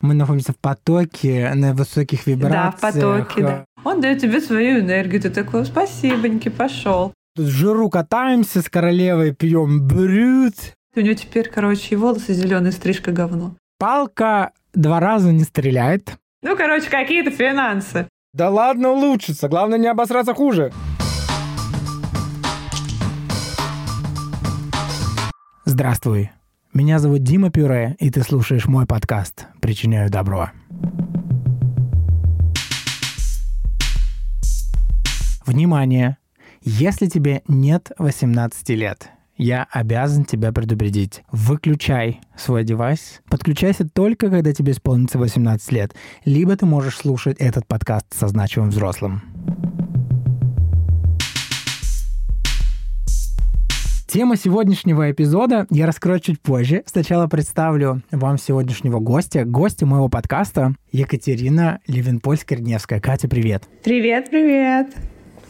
Мы находимся в потоке, на высоких вибрациях. Да, в потоке, да. Он дает тебе свою энергию, ты такой, спасибоньки, пошел. Тут жиру катаемся с королевой, пьем брют. У него теперь, короче, и волосы зеленые, стрижка говно. Палка два раза не стреляет. Ну, короче, какие-то финансы. Да ладно, улучшится. Главное, не обосраться хуже. Здравствуй. Меня зовут Дима Пюре, и ты слушаешь мой подкаст «Причиняю добро». Внимание! Если тебе нет 18 лет, я обязан тебя предупредить. Выключай свой девайс. Подключайся только, когда тебе исполнится 18 лет. Либо ты можешь слушать этот подкаст со значимым взрослым. Тема сегодняшнего эпизода я раскрою чуть позже. Сначала представлю вам сегодняшнего гостя. Гостя моего подкаста Екатерина Левинпольская-Рневская. Катя, привет. Привет, привет.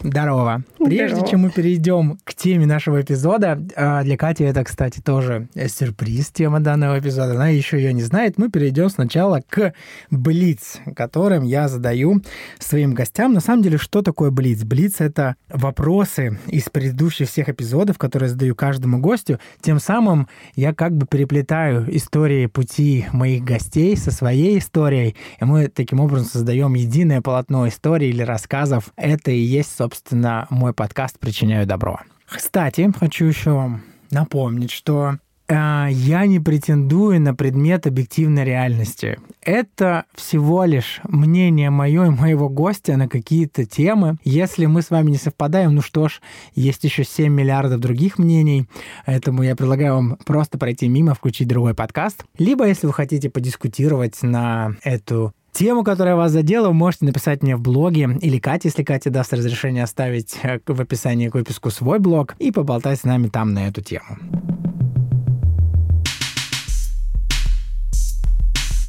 Здорово. Прежде Здорово. чем мы перейдем к теме нашего эпизода, а, для Кати это, кстати, тоже сюрприз, тема данного эпизода, она еще ее не знает, мы перейдем сначала к Блиц, которым я задаю своим гостям. На самом деле, что такое Блиц? Блиц — это вопросы из предыдущих всех эпизодов, которые я задаю каждому гостю. Тем самым я как бы переплетаю истории пути моих гостей со своей историей, и мы таким образом создаем единое полотно истории или рассказов. Это и есть, собственно, собственно, мой подкаст «Причиняю добро». Кстати, хочу еще вам напомнить, что э, я не претендую на предмет объективной реальности. Это всего лишь мнение мое и моего гостя на какие-то темы. Если мы с вами не совпадаем, ну что ж, есть еще 7 миллиардов других мнений, поэтому я предлагаю вам просто пройти мимо, включить другой подкаст. Либо, если вы хотите подискутировать на эту Тему, которая вас задела, вы можете написать мне в блоге или Кате, если Катя даст разрешение оставить э, в описании к выпуску свой блог и поболтать с нами там на эту тему.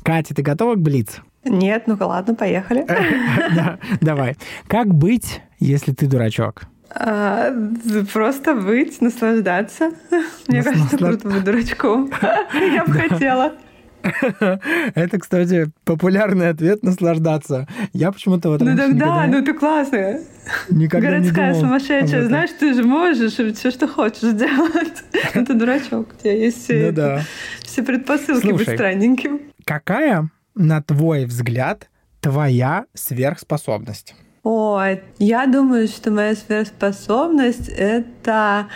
Катя, ты готова к Блиц? Нет, ну ладно, поехали. Давай. Как быть, если ты дурачок? А, просто быть, наслаждаться. Мне кажется, круто быть дурачком. Я бы хотела. Это, кстати, популярный ответ наслаждаться. Я почему-то вот Ну тогда, ну ты классная. Никогда Городская не сумасшедшая. Знаешь, ты же можешь все, что хочешь сделать. Ну ты дурачок. У тебя есть все, ну, да. все предпосылки Слушай, быть странненьким. Какая, на твой взгляд, твоя сверхспособность? Ой, я думаю, что моя сверхспособность — это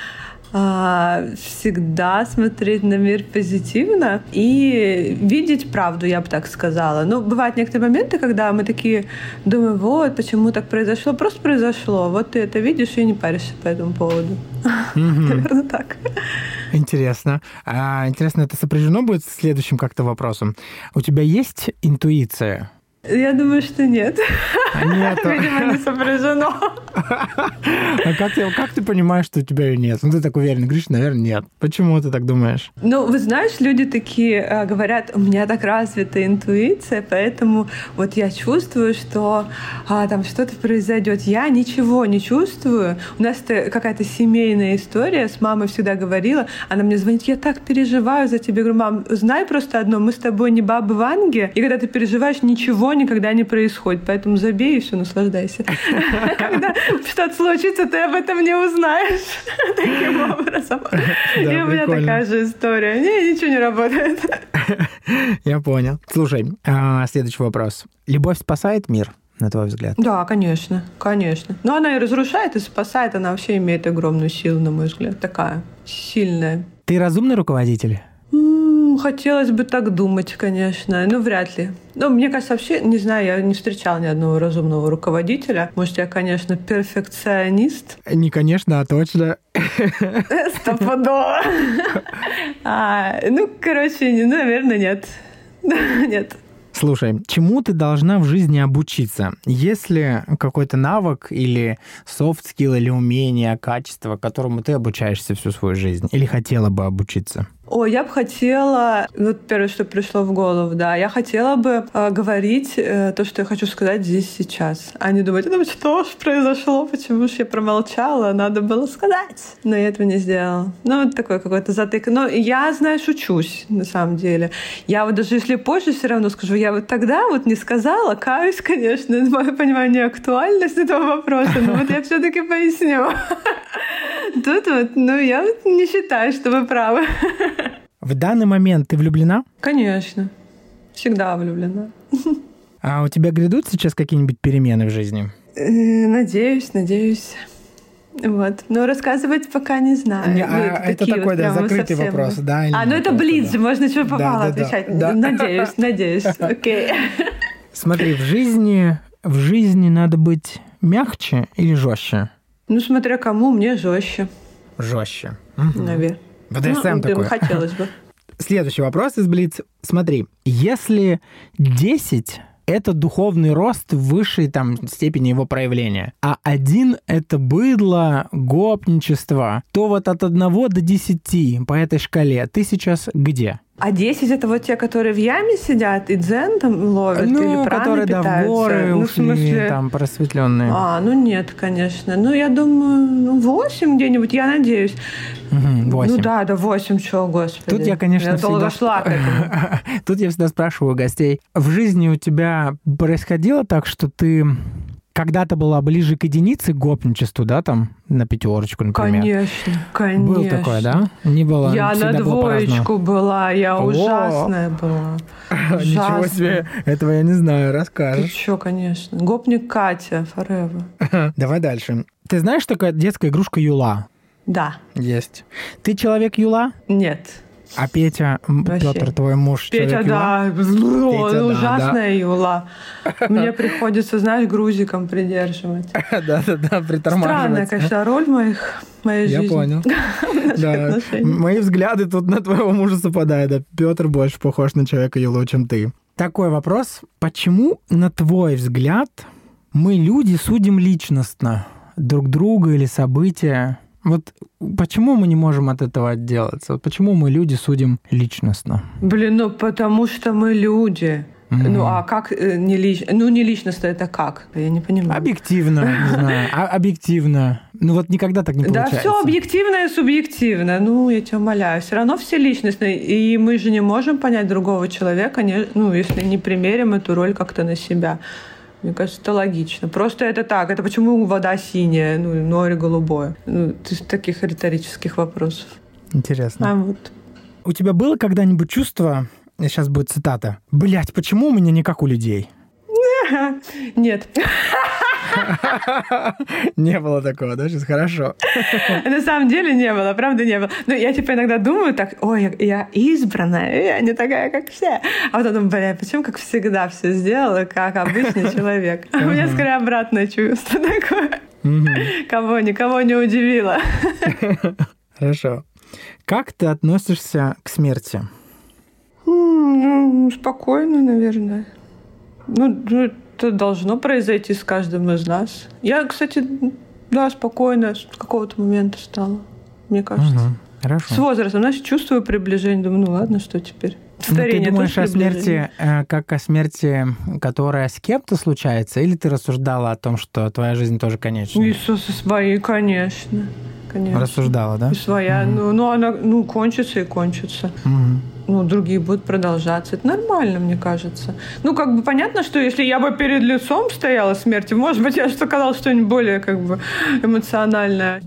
всегда смотреть на мир позитивно и видеть правду, я бы так сказала. Ну, бывают некоторые моменты, когда мы такие думаем, вот, почему так произошло, просто произошло. Вот ты это видишь и не паришься по этому поводу. Наверное, так. Интересно. А, интересно, это сопряжено будет с следующим как-то вопросом. У тебя есть интуиция? Я думаю, что нет. А нет. Видимо, не сопряжено. А как ты, как ты понимаешь, что у тебя ее нет? Ну, ты так уверен, говоришь, наверное, нет. Почему ты так думаешь? Ну, вы знаешь, люди такие э, говорят, у меня так развита интуиция, поэтому вот я чувствую, что а, там что-то произойдет. Я ничего не чувствую. У нас это какая-то семейная история. С мамой всегда говорила. Она мне звонит, я так переживаю за тебя. Я говорю, мам, знай просто одно, мы с тобой не бабы Ванги, и когда ты переживаешь, ничего никогда не происходит. Поэтому забей и все, наслаждайся. Когда что-то случится, ты об этом не узнаешь. Таким образом. И у меня такая же история. Не, ничего не работает. Я понял. Слушай, а, следующий вопрос. Любовь спасает мир? на твой взгляд? Да, конечно, конечно. Но она и разрушает, и спасает. Она вообще имеет огромную силу, на мой взгляд. Такая сильная. Ты разумный руководитель? Хотелось бы так думать, конечно. Ну, вряд ли. Ну, мне кажется, вообще, не знаю, я не встречала ни одного разумного руководителя. Может, я, конечно, перфекционист. Не конечно, а точно. Стопудово. А, ну, короче, наверное, нет. Нет. Слушай, чему ты должна в жизни обучиться? Если какой-то навык или софт скилл или умение, качество, которому ты обучаешься всю свою жизнь или хотела бы обучиться? О, я бы хотела, вот первое, что пришло в голову, да, я хотела бы э, говорить э, то, что я хочу сказать здесь сейчас, а не думать, ну что ж произошло, почему же я промолчала, надо было сказать. Но я этого не сделала. Ну, вот такой какой-то затык. Но я, знаешь, учусь, на самом деле. Я вот даже если позже все равно скажу, я вот тогда вот не сказала, каюсь, конечно, мое понимание актуальность этого вопроса, но вот я все-таки поясню. Тут вот, ну, я не считаю, что вы правы. В данный момент ты влюблена? Конечно. Всегда влюблена. А у тебя грядут сейчас какие-нибудь перемены в жизни? Э, надеюсь, надеюсь. Вот. Но рассказывать пока не знаю. Не, а, это такой, вот да, закрытый совсем... вопрос, да? А, ну это блиц, да. можно что попало да, да, отвечать. Да, Надеюсь, надеюсь. Окей. Смотри, в жизни, в жизни надо быть мягче или жестче? Ну, смотря кому, мне жестче. Жестче. Угу. Наверное. БДСМ ну, такой. хотелось бы. Следующий вопрос из Блиц. Смотри, если 10 это духовный рост в высшей там степени его проявления. А один — это быдло, гопничество. То вот от одного до десяти по этой шкале ты сейчас где? А 10 это вот те, которые в яме сидят и дзен там ловят ну, или которые питаются? да, в горы ну, ушли, в смысле... там просветленные. А, ну нет, конечно. Ну, я думаю, ну, 8 где-нибудь, я надеюсь. Угу, 8. Ну да, да 8, чего, господи. Тут я, конечно, я всегда... шла к этому. Тут я всегда спрашиваю гостей, в жизни у тебя происходило так, что ты когда-то была ближе к единице, к гопничеству, да, там, на пятерочку, например? Конечно, конечно. Было такое, да? Не было, Я на двоечку была, я О! ужасная была. Ничего себе, этого я не знаю, расскажешь. Ты конечно. Гопник Катя, forever. Давай дальше. Ты знаешь, такая детская игрушка Юла? Да. Есть. Ты человек Юла? Нет. А Петя, Вообще. Петр, твой муж, Петя, да, Петя, ужасная да. юла. Мне приходится, знаешь, грузиком придерживать. Да-да-да, притормаживать. Странная, конечно, роль моих моей жизни. Я понял. Да. Мои взгляды тут на твоего мужа совпадают. Да. Петр больше похож на человека Юлу, чем ты. Такой вопрос. Почему, на твой взгляд, мы, люди, судим личностно друг друга или события? Вот почему мы не можем от этого отделаться? Вот почему мы люди судим личностно? Блин, ну потому что мы люди. Mm-hmm. Ну а как э, не лично? Ну не личностно это как? Я не понимаю. Объективно, не знаю. А, объективно. Ну вот никогда так не получается. Да, все объективно и субъективно. Ну я тебя умоляю, все равно все личностные, и мы же не можем понять другого человека, не, ну если не примерим эту роль как-то на себя. Мне кажется, это логично. Просто это так. Это почему вода синяя, ну, море голубое? Ну, из таких риторических вопросов. Интересно. А вот. У тебя было когда-нибудь чувство, сейчас будет цитата, блять, почему у меня не как у людей? Нет. Не было такого, да? Сейчас хорошо. На самом деле не было, правда не было. Но я типа иногда думаю так, ой, я избранная, я не такая, как все. А потом думаю, бля, почему как всегда все сделала, как обычный человек? А у меня скорее обратное чувство такое. Кого, никого не удивило. Хорошо. Как ты относишься к смерти? Ну, спокойно, наверное. Ну, ну это должно произойти с каждым из нас. Я, кстати, да, спокойно с какого-то момента стала, мне кажется. Угу. Хорошо. С возрастом, знаешь, чувствую приближение, думаю, ну ладно, что теперь. Старение, ну, ты думаешь о смерти э, как о смерти, которая с кем-то случается, или ты рассуждала о том, что твоя жизнь тоже конечна? Иисус своей, конечно. конечно. Рассуждала, да? И своя. Угу. Ну, ну, она ну, кончится и кончится. Угу ну, другие будут продолжаться. Это нормально, мне кажется. Ну, как бы понятно, что если я бы перед лицом стояла смерти, может быть, я что сказала что-нибудь более как бы эмоциональное.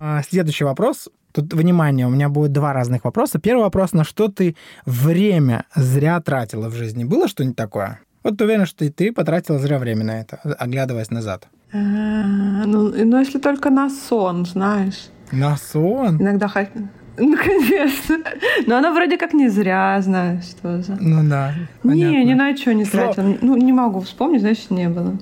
А, следующий вопрос. Тут, внимание, у меня будет два разных вопроса. Первый вопрос, на что ты время зря тратила в жизни? Было что-нибудь такое? Вот ты уверена, что и ты потратила зря время на это, оглядываясь назад. А, ну, ну, если только на сон, знаешь. На сон? Иногда хоть... Ну, конечно. Но она вроде как не зря, знаешь, что за... Ну да. Не, ни на что не тратила. Ну, не могу вспомнить, значит, не было.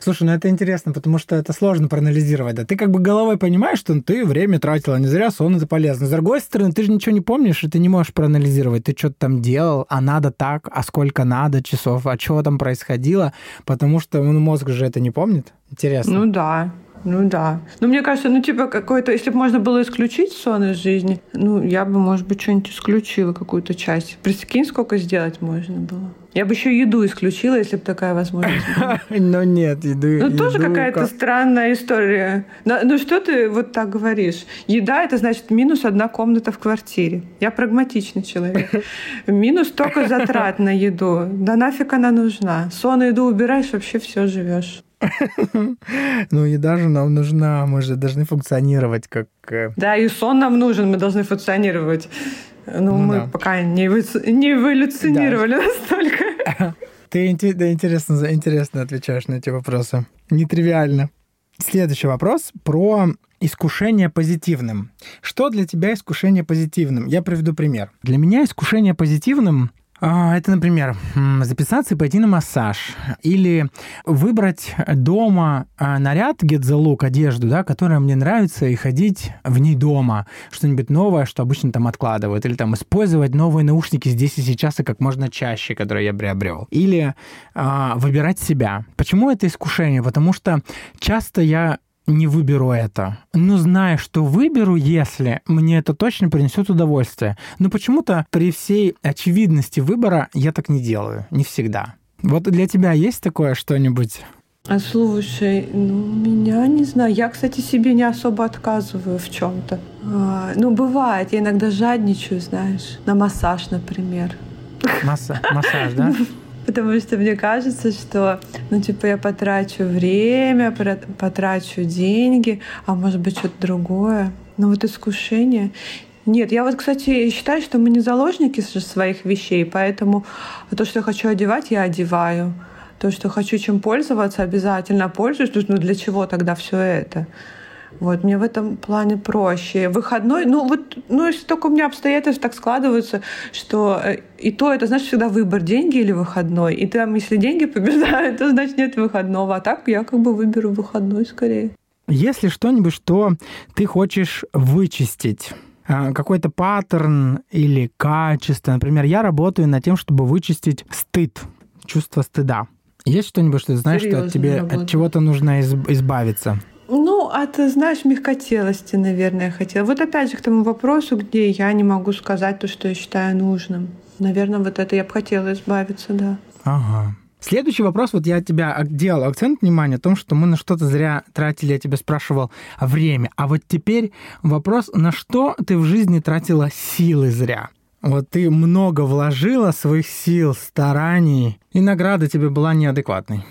Слушай, ну это интересно, потому что это сложно проанализировать. Да? Ты как бы головой понимаешь, что ты время тратила, не зря сон это полезно. С другой стороны, ты же ничего не помнишь, и ты не можешь проанализировать. Ты что-то там делал, а надо так, а сколько надо часов, а что там происходило, потому что ну, мозг же это не помнит. Интересно. Ну да. Ну да. Ну, мне кажется, ну, типа, какой-то, если бы можно было исключить сон из жизни, ну, я бы, может быть, что-нибудь исключила, какую-то часть. Прикинь, сколько сделать можно было. Я бы еще еду исключила, если бы такая возможность была. Но нет, еды. Ну, тоже какая-то странная история. Ну, что ты вот так говоришь? Еда — это значит минус одна комната в квартире. Я прагматичный человек. Минус только затрат на еду. Да нафиг она нужна? Сон и еду убираешь, вообще все живешь. Ну, еда же нам нужна, мы же должны функционировать как... Э, да, и сон нам нужен, мы должны функционировать. Ну, ну мы да. пока не, не эволюционировали да. настолько. Ты да, интересно, интересно отвечаешь на эти вопросы. Нетривиально. Следующий вопрос про искушение позитивным. Что для тебя искушение позитивным? Я приведу пример. Для меня искушение позитивным это, например, записаться и пойти на массаж. Или выбрать дома а, наряд, get the look, одежду, да, которая мне нравится, и ходить в ней дома. Что-нибудь новое, что обычно там откладывают. Или там использовать новые наушники здесь и сейчас и как можно чаще, которые я приобрел. Или а, выбирать себя. Почему это искушение? Потому что часто я не выберу это. Но зная, что выберу, если мне это точно принесет удовольствие. Но почему-то при всей очевидности выбора я так не делаю. Не всегда. Вот для тебя есть такое что-нибудь? А слушай, ну меня не знаю. Я, кстати, себе не особо отказываю в чем-то. А, ну, бывает, я иногда жадничаю, знаешь, на массаж, например. Масса, массаж, да? потому что мне кажется, что, ну, типа, я потрачу время, потрачу деньги, а может быть, что-то другое. Но вот искушение. Нет, я вот, кстати, считаю, что мы не заложники своих вещей, поэтому то, что я хочу одевать, я одеваю. То, что хочу чем пользоваться, обязательно пользуюсь. Ну, для чего тогда все это? Вот, мне в этом плане проще. Выходной, ну вот, ну если только у меня обстоятельства так складываются, что э, и то это, знаешь, всегда выбор, деньги или выходной. И там, если деньги побеждают, то значит нет выходного. А так я как бы выберу выходной скорее. Если что-нибудь, что ты хочешь вычистить, а, какой-то паттерн или качество. Например, я работаю над тем, чтобы вычистить стыд, чувство стыда. Есть что-нибудь, что ты знаешь, Серьезно, что тебе от чего-то нужно избавиться? Ну, от, знаешь, мягкотелости, наверное, хотела. Вот опять же к тому вопросу, где я не могу сказать то, что я считаю нужным. Наверное, вот это я бы хотела избавиться, да. Ага. Следующий вопрос, вот я тебя делал акцент внимания о том, что мы на что-то зря тратили, я тебя спрашивал время. А вот теперь вопрос, на что ты в жизни тратила силы зря? Вот ты много вложила своих сил, стараний, и награда тебе была неадекватной.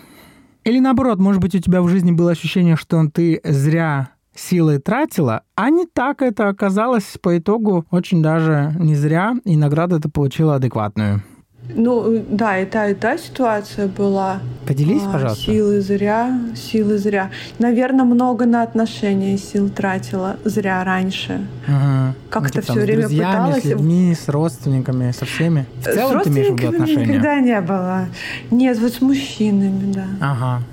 Или наоборот, может быть, у тебя в жизни было ощущение, что ты зря силы тратила, а не так это оказалось по итогу очень даже не зря, и награду ты получила адекватную. Ну, да, и та, и та ситуация была. Поделись, а, пожалуйста. Силы зря, силы зря. Наверное, много на отношения сил тратила зря раньше. Ага. Как-то ну, все время друзьями, пыталась. С людьми, с родственниками, со всеми. В целом с ты имеешь в виду отношения? никогда не было. Нет, вот с мужчинами, да. Ага.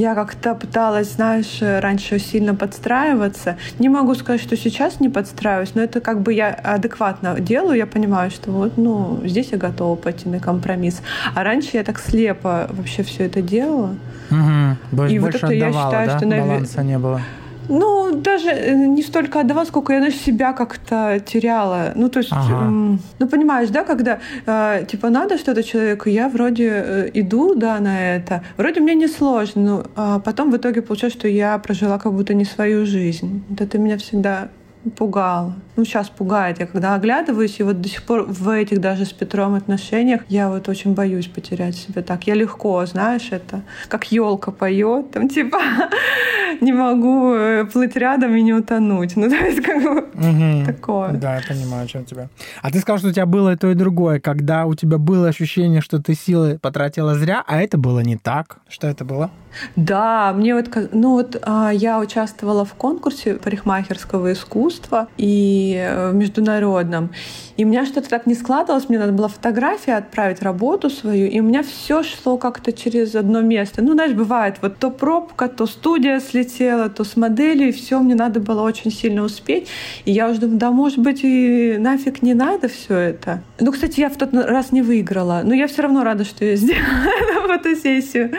Я как-то пыталась, знаешь, раньше сильно подстраиваться. Не могу сказать, что сейчас не подстраиваюсь, но это как бы я адекватно делаю, я понимаю, что вот, ну, здесь я готова пойти на компромисс. А раньше я так слепо вообще все это делала. Угу. И вот это отдавала, я считаю, да? что... Баланса не было. Ну, даже э, не столько отдавала, сколько я, знаешь, себя как-то теряла. Ну, то есть, ага. ну, понимаешь, да, когда, э, типа, надо что-то человеку, я вроде э, иду, да, на это. Вроде мне не сложно, но а потом в итоге получается, что я прожила как будто не свою жизнь. Это меня всегда пугало. Ну, сейчас пугает. Я когда оглядываюсь, и вот до сих пор в этих даже с Петром отношениях я вот очень боюсь потерять себя так. Я легко, знаешь, это как елка поет, там типа не могу э, плыть рядом и не утонуть. Ну, то есть как бы угу. такое. Да, я понимаю, о чем тебя. А ты сказал, что у тебя было и то, и другое, когда у тебя было ощущение, что ты силы потратила зря, а это было не так. Что это было? Да, мне вот, ну вот а, я участвовала в конкурсе парикмахерского искусства и э, международном. И у меня что-то так не складывалось, мне надо было фотографии отправить, работу свою, и у меня все шло как-то через одно место. Ну, знаешь, бывает, вот то пробка, то студия слетела, то с моделью, и все мне надо было очень сильно успеть. И я уже думаю, да, может быть, и нафиг не надо все это. Ну, кстати, я в тот раз не выиграла, но я все равно рада, что я сделала фотосессию.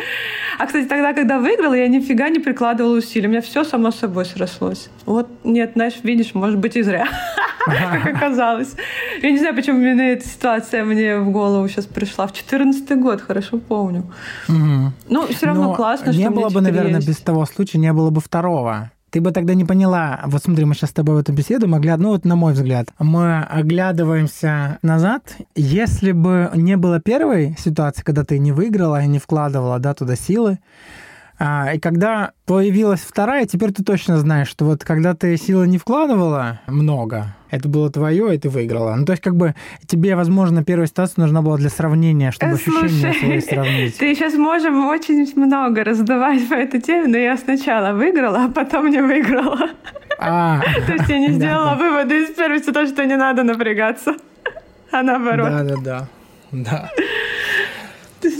А, кстати, тогда, когда выиграла, я нифига не прикладывала усилий. У меня все само собой срослось. Вот, нет, знаешь, видишь, может быть, и зря, как оказалось. Я не знаю, почему именно эта ситуация мне в голову сейчас пришла. В 14 год, хорошо помню. Ну, все равно классно, что Не было бы, наверное, без того случая, не было бы второго ты бы тогда не поняла. Вот смотри, мы сейчас с тобой в эту беседу могли, ну вот на мой взгляд, мы оглядываемся назад. Если бы не было первой ситуации, когда ты не выиграла и не вкладывала да, туда силы, а, и когда появилась вторая, теперь ты точно знаешь, что вот когда ты силы не вкладывала много, это было твое, и ты выиграла. Ну, то есть, как бы тебе, возможно, первая ситуация нужна была для сравнения, чтобы Слушай, ощущения свои сравнить. Ты сейчас можем очень много раздавать по этой теме, но я сначала выиграла, а потом не выиграла. А, то есть я не сделала выводы из первой ситуации, что не надо напрягаться, а наоборот. Да-да-да. Да.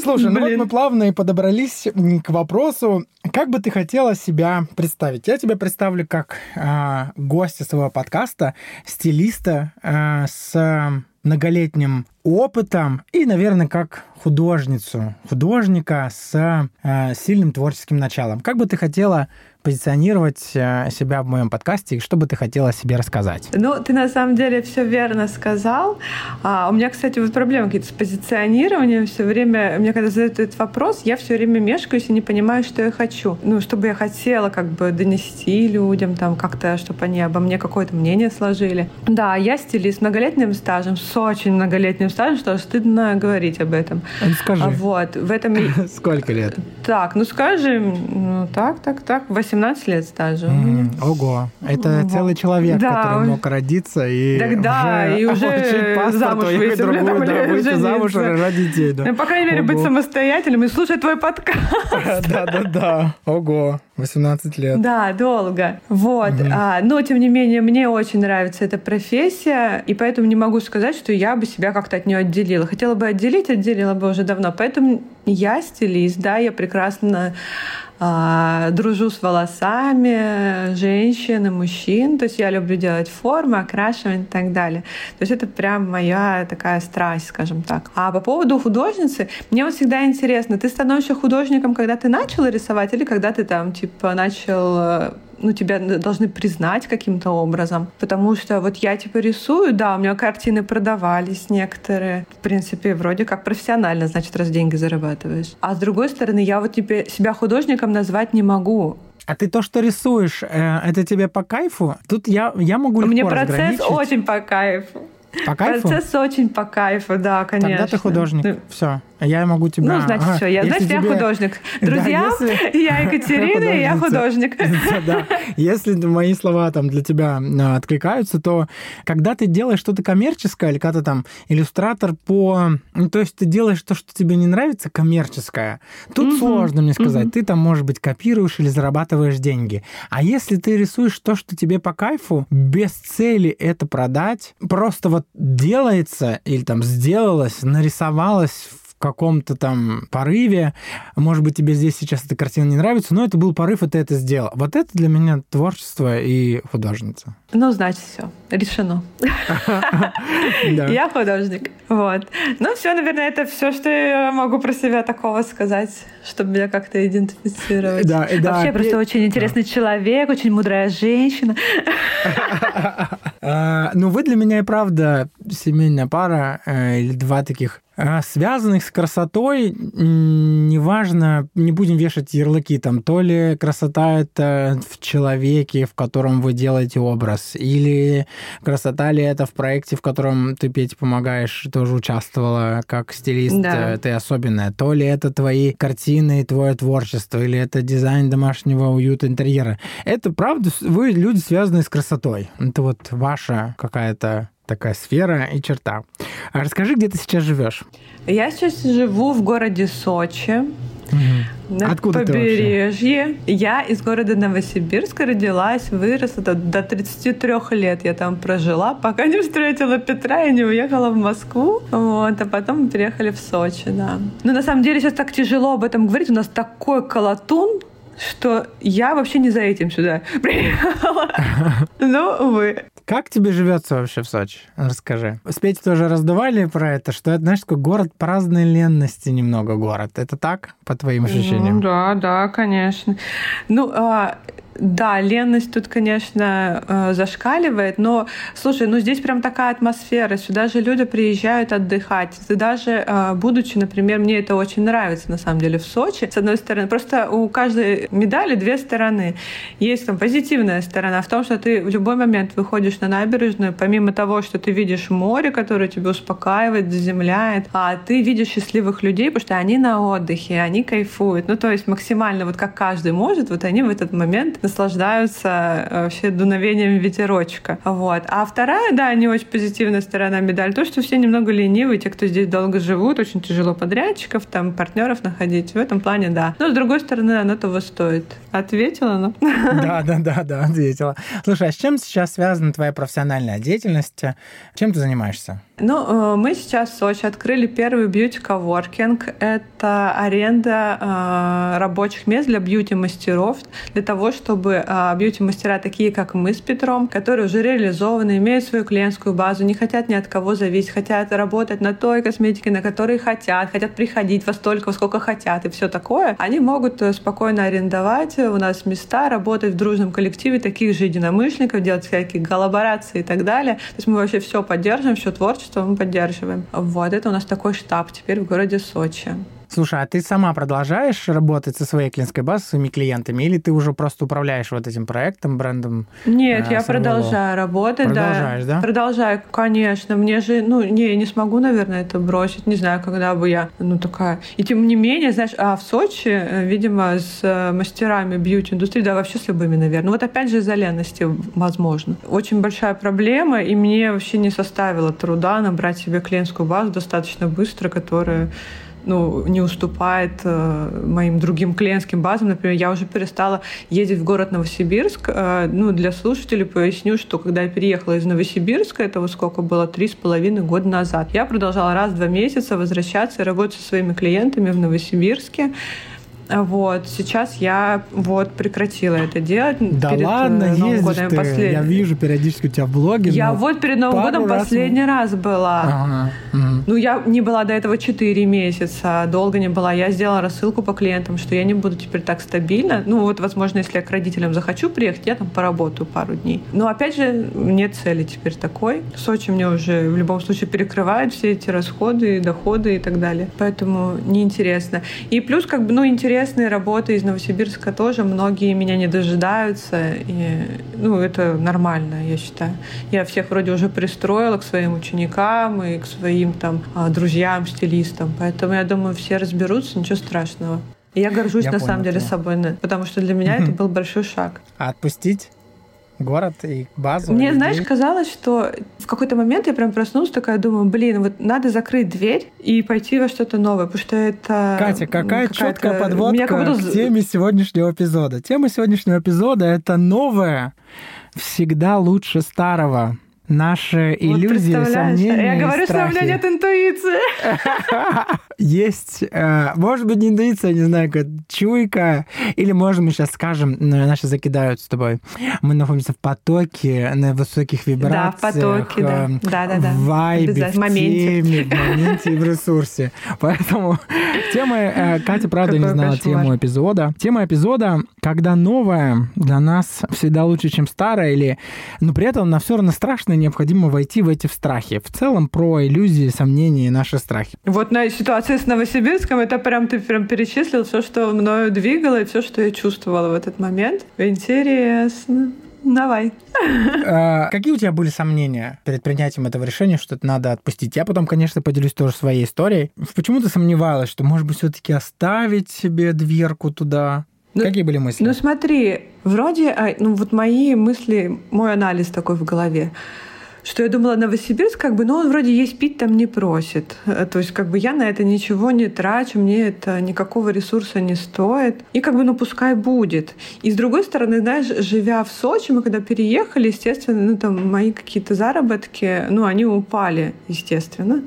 Слушай, ну вот мы плавно и подобрались к вопросу, как бы ты хотела себя представить? Я тебя представлю как э, гостя своего подкаста, стилиста э, с многолетним опытом и, наверное, как художницу, художника с э, сильным творческим началом. Как бы ты хотела позиционировать э, себя в моем подкасте и что бы ты хотела себе рассказать? Ну, ты на самом деле все верно сказал. А, у меня, кстати, вот проблемы какие-то с позиционированием. Все время, мне когда задают этот вопрос, я все время мешкаюсь и не понимаю, что я хочу. Ну, чтобы я хотела как бы донести людям, там, как-то, чтобы они обо мне какое-то мнение сложили. Да, я стилист с многолетним стажем, с очень многолетним стажем, что стыдно говорить об этом. Ну, скажи. Вот, в этом... Сколько лет? Так, ну скажем, ну так, так, так, 18 лет стажа. Mm, ого, это вот. целый человек, да, который мог родиться и Тогда, уже, и уже паспорт, замуж выйти, другую, да, выйти замуж рожать детей. Да. Ну, по крайней мере, ого. быть самостоятельным и слушать твой подкаст. Да-да-да, ого. 18 лет. Да, долго. Вот. Угу. А, но, тем не менее, мне очень нравится эта профессия, и поэтому не могу сказать, что я бы себя как-то от нее отделила. Хотела бы отделить, отделила бы уже давно. Поэтому я стилист, да, я прекрасно дружу с волосами женщин и мужчин. То есть я люблю делать формы, окрашивать и так далее. То есть это прям моя такая страсть, скажем так. А по поводу художницы, мне вот всегда интересно, ты становишься художником, когда ты начал рисовать или когда ты там типа начал э, ну, тебя должны признать каким-то образом. Потому что вот я типа рисую, да, у меня картины продавались некоторые. В принципе, вроде как профессионально, значит, раз деньги зарабатываешь. А с другой стороны, я вот тебе себя художником назвать не могу. А ты то, что рисуешь, э, это тебе по кайфу? Тут я, я могу легко Мне процесс очень по кайфу. По кайфу? Процесс очень по кайфу, да, конечно. Тогда ты художник. Ты... Все. Я могу тебя... Ну, значит, ага. все. Я, значит, тебе... я художник. Друзья, да, если... я Екатерина, и я художник. Да. Если мои слова там для тебя а, откликаются, то когда ты делаешь что-то коммерческое, или когда ты там иллюстратор по... Ну, то есть ты делаешь то, что тебе не нравится, коммерческое, тут сложно мне сказать. Ты там, может быть, копируешь или зарабатываешь деньги. А если ты рисуешь то, что тебе по кайфу, без цели это продать, просто вот делается или там сделалось, нарисовалось каком-то там порыве. Может быть, тебе здесь сейчас эта картина не нравится, но это был порыв, и ты это сделал. Вот это для меня творчество и художница. Ну, значит, все. Решено. Я художник. Вот. Ну, все, наверное, это все, что я могу про себя такого сказать, чтобы меня как-то идентифицировать. Да, да. Вообще, просто очень интересный человек, очень мудрая женщина. А, ну, вы для меня и правда семейная пара э, или два таких связанных с красотой, неважно, не будем вешать ярлыки, там, то ли красота это в человеке, в котором вы делаете образ, или красота ли это в проекте, в котором ты, Петя, помогаешь, тоже участвовала как стилист, да. Э, ты особенная, то ли это твои картины, твое творчество, или это дизайн домашнего уюта интерьера. Это правда, вы люди, связанные с красотой. Это вот ваша какая-то такая сфера и черта. А расскажи, где ты сейчас живешь? Я сейчас живу в городе Сочи. Угу. На Откуда побережье. Я из города Новосибирска родилась, выросла до, до 33 лет. Я там прожила, пока не встретила Петра и не уехала в Москву. Вот, а потом мы переехали в Сочи, да. Но на самом деле сейчас так тяжело об этом говорить. У нас такой колотун, что я вообще не за этим сюда приехала. Ну, увы. Как тебе живется вообще в Сочи? Расскажи. С Петей тоже раздавали про это, что это, знаешь, такой город праздной ленности немного город. Это так, по твоим ощущениям? Ну, да, да, конечно. Ну, а, да, ленность тут, конечно, э, зашкаливает, но, слушай, ну здесь прям такая атмосфера, сюда же люди приезжают отдыхать. Ты даже, э, будучи, например, мне это очень нравится, на самом деле, в Сочи, с одной стороны, просто у каждой медали две стороны. Есть там позитивная сторона в том, что ты в любой момент выходишь на набережную, помимо того, что ты видишь море, которое тебя успокаивает, заземляет, а ты видишь счастливых людей, потому что они на отдыхе, они кайфуют. Ну, то есть максимально вот как каждый может, вот они в этот момент наслаждаются э, вообще дуновением ветерочка. Вот. А вторая, да, не очень позитивная сторона медали, то, что все немного ленивые, те, кто здесь долго живут, очень тяжело подрядчиков, там, партнеров находить. В этом плане, да. Но, с другой стороны, оно того стоит. Ответила, ну? Да, да, да, да, ответила. Слушай, а с чем сейчас связана твоя профессиональная деятельность? Чем ты занимаешься? Ну, э, мы сейчас в Сочи открыли первый бьюти-коворкинг. Это аренда э, рабочих мест для бьюти-мастеров, для того, чтобы э, бьюти-мастера, такие как мы с Петром, которые уже реализованы, имеют свою клиентскую базу, не хотят ни от кого зависеть, хотят работать на той косметике, на которой хотят, хотят приходить во столько, во сколько хотят и все такое, они могут спокойно арендовать у нас места, работать в дружном коллективе таких же единомышленников, делать всякие коллаборации и так далее. То есть мы вообще все поддерживаем, все творчество что мы поддерживаем. Вот это у нас такой штаб теперь в городе Сочи. Слушай, а ты сама продолжаешь работать со своей клиентской базой, своими клиентами, или ты уже просто управляешь вот этим проектом, брендом? Нет, э, я продолжаю работать, Продолжаешь, да. да? Продолжаю, конечно. Мне же, ну, не, я не смогу, наверное, это бросить. Не знаю, когда бы я, ну, такая. И тем не менее, знаешь, а в Сочи, э, видимо, с э, мастерами бьюти-индустрии, да, вообще с любыми, наверное. Ну, вот опять же из-за ленности, возможно. Очень большая проблема, и мне вообще не составило труда набрать себе клиентскую базу достаточно быстро, которая ну, не уступает э, моим другим клиентским базам. Например, я уже перестала ездить в город Новосибирск. Э, ну, для слушателей поясню, что когда я переехала из Новосибирска, это вот сколько было, три с половиной года назад, я продолжала раз в два месяца возвращаться и работать со своими клиентами в Новосибирске. Вот. Сейчас я вот прекратила это делать. Да перед ладно, э, Новым годом ты. Послед... Я вижу периодически у тебя в блоге. Я вот перед Новым годом раз... последний раз была. Ага. Угу. Ну, я не была до этого 4 месяца, долго не была. Я сделала рассылку по клиентам, что я не буду теперь так стабильно. Ну, вот, возможно, если я к родителям захочу приехать, я там поработаю пару дней. Но, опять же, нет цели теперь такой. Сочи мне уже в любом случае перекрывает все эти расходы, доходы и так далее. Поэтому неинтересно. И плюс, как бы, ну, интересно интересные работы из Новосибирска тоже. Многие меня не дожидаются. И, ну, это нормально, я считаю. Я всех вроде уже пристроила к своим ученикам и к своим там а, друзьям, стилистам. Поэтому я думаю, все разберутся, ничего страшного. И я горжусь я на понял, самом деле собой, потому что для меня это был большой шаг. А отпустить? Город и базу. Мне, людей. знаешь, казалось, что в какой-то момент я прям проснулась, такая думаю, блин, вот надо закрыть дверь и пойти во что-то новое, потому что это... Катя, какая четкая подводка будто... к теме сегодняшнего эпизода. Тема сегодняшнего эпизода — это новое всегда лучше старого наши вот иллюзии, сомнения. Я говорю, страхи. что у меня нет интуиции. Есть, э, может быть, не интуиция, не знаю, как чуйка, или, может, мы сейчас скажем, наши закидают с тобой. Мы находимся в потоке, на высоких вибрациях. Да, в потоке, да. Да, да, да. В вайбе, в моменте. в моменте и в ресурсе. Поэтому тема, э, Катя, правда, не знала тему эпизода. Тема эпизода, когда новое для нас всегда лучше, чем старое, или, но при этом на все равно страшно необходимо войти в эти страхи. В целом про иллюзии, сомнения и наши страхи. Вот на ситуации с Новосибирском это прям ты прям перечислил все, что мною двигало и все, что я чувствовала в этот момент. Интересно. Давай. А, какие у тебя были сомнения перед принятием этого решения, что это надо отпустить? Я потом, конечно, поделюсь тоже своей историей. Почему ты сомневалась, что, может быть, все-таки оставить себе дверку туда? Ну, Какие были мысли? Ну смотри, вроде, а, ну вот мои мысли, мой анализ такой в голове что я думала, Новосибирск, как бы, ну, он вроде есть пить там не просит. Э, то есть, как бы, я на это ничего не трачу, мне это никакого ресурса не стоит. И, как бы, ну, пускай будет. И, с другой стороны, знаешь, живя в Сочи, мы когда переехали, естественно, ну, там, мои какие-то заработки, ну, они упали, естественно.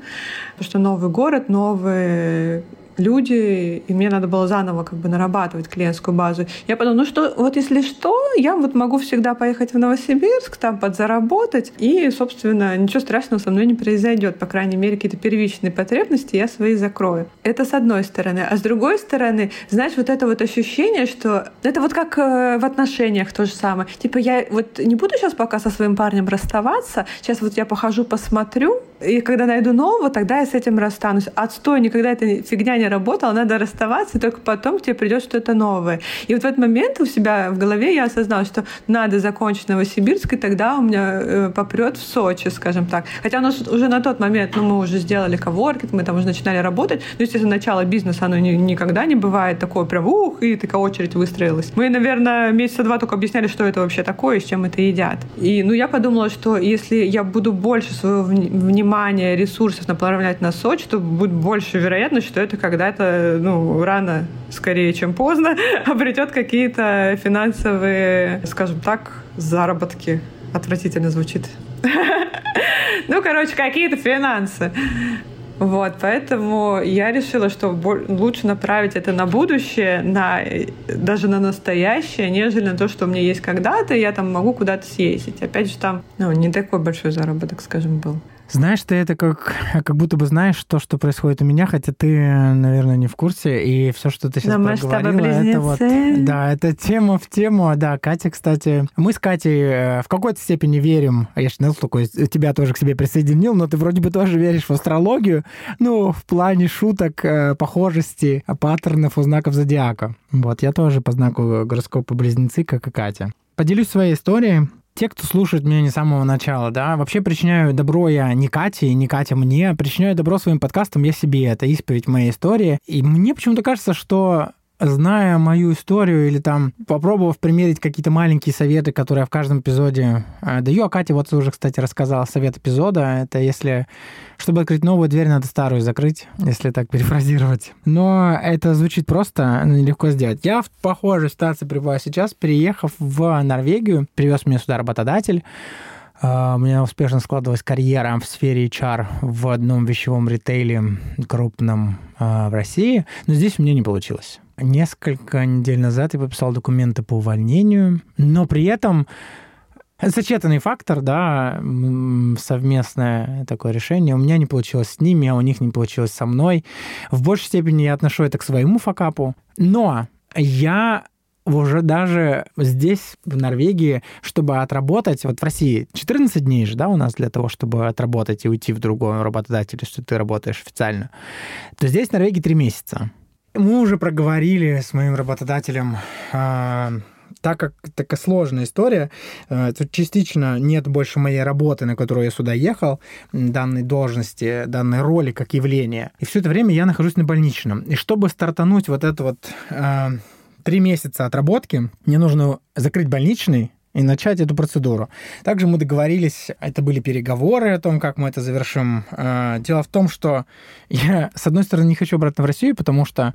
Потому что новый город, новые люди, и мне надо было заново как бы нарабатывать клиентскую базу. Я подумала, ну что, вот если что, я вот могу всегда поехать в Новосибирск, там подзаработать, и, собственно, ничего страшного со мной не произойдет. По крайней мере, какие-то первичные потребности я свои закрою. Это с одной стороны. А с другой стороны, знаешь, вот это вот ощущение, что это вот как э, в отношениях то же самое. Типа я вот не буду сейчас пока со своим парнем расставаться, сейчас вот я похожу, посмотрю, и когда найду нового, тогда я с этим расстанусь. Отстой, никогда эта фигня не работала, надо расставаться, и только потом к тебе придет что-то новое. И вот в этот момент у себя в голове я осознала, что надо закончить Новосибирск, и тогда у меня э, попрет в Сочи, скажем так. Хотя у нас уже на тот момент, ну, мы уже сделали коворкинг, мы там уже начинали работать. Ну, естественно, начало бизнеса, оно ни, никогда не бывает такое прям ух, и такая очередь выстроилась. Мы, наверное, месяца два только объясняли, что это вообще такое с чем это едят. И, ну, я подумала, что если я буду больше своего внимания, ресурсов направлять на Сочи, то будет больше вероятность, что это когда-то, ну, рано, скорее, чем поздно, обретет какие-то финансовые, скажем так, заработки. Отвратительно звучит. Ну, короче, какие-то финансы. Вот, поэтому я решила, что лучше направить это на будущее, на, даже на настоящее, нежели на то, что у меня есть когда-то, я там могу куда-то съездить. Опять же, там ну, не такой большой заработок, скажем, был. Знаешь, ты это как, как будто бы знаешь то, что происходит у меня, хотя ты, наверное, не в курсе, и все, что ты сейчас Но проговорила, это вот, да, это тема в тему, да, Катя, кстати, мы с Катей э, в какой-то степени верим, а я же такой, тебя тоже к себе присоединил, но ты вроде бы тоже веришь в астрологию, ну, в плане шуток, э, похожести, паттернов у знаков зодиака. Вот, я тоже по знаку гороскопа близнецы, как и Катя. Поделюсь своей историей те, кто слушает меня не с самого начала, да, вообще причиняю добро я не Кате, не Катя мне, причиняю добро своим подкастам я себе. Это исповедь моей истории. И мне почему-то кажется, что зная мою историю или там попробовав примерить какие-то маленькие советы, которые я в каждом эпизоде э, даю, а Катя вот уже, кстати, рассказала совет эпизода, это если, чтобы открыть новую дверь, надо старую закрыть, если так перефразировать. Но это звучит просто, но нелегко сделать. Я в похожей ситуации пребываю сейчас, переехав в Норвегию, привез меня сюда работодатель, э, у меня успешно складывалась карьера в сфере HR в одном вещевом ритейле крупном э, в России, но здесь у меня не получилось. Несколько недель назад я подписал документы по увольнению, но при этом Сочетанный фактор, да, совместное такое решение. У меня не получилось с ними, а у них не получилось со мной. В большей степени я отношу это к своему факапу. Но я уже даже здесь, в Норвегии, чтобы отработать, вот в России 14 дней же, да, у нас для того, чтобы отработать и уйти в другой работодатель, что ты работаешь официально, то здесь в Норвегии 3 месяца. Мы уже проговорили с моим работодателем а, так как такая сложная история, э, тут частично нет больше моей работы, на которую я сюда ехал, данной должности, данной роли как явления. И все это время я нахожусь на больничном. И чтобы стартануть вот это вот э, три месяца отработки, мне нужно закрыть больничный, и начать эту процедуру. Также мы договорились, это были переговоры о том, как мы это завершим. Э, дело в том, что я, с одной стороны, не хочу обратно в Россию, потому что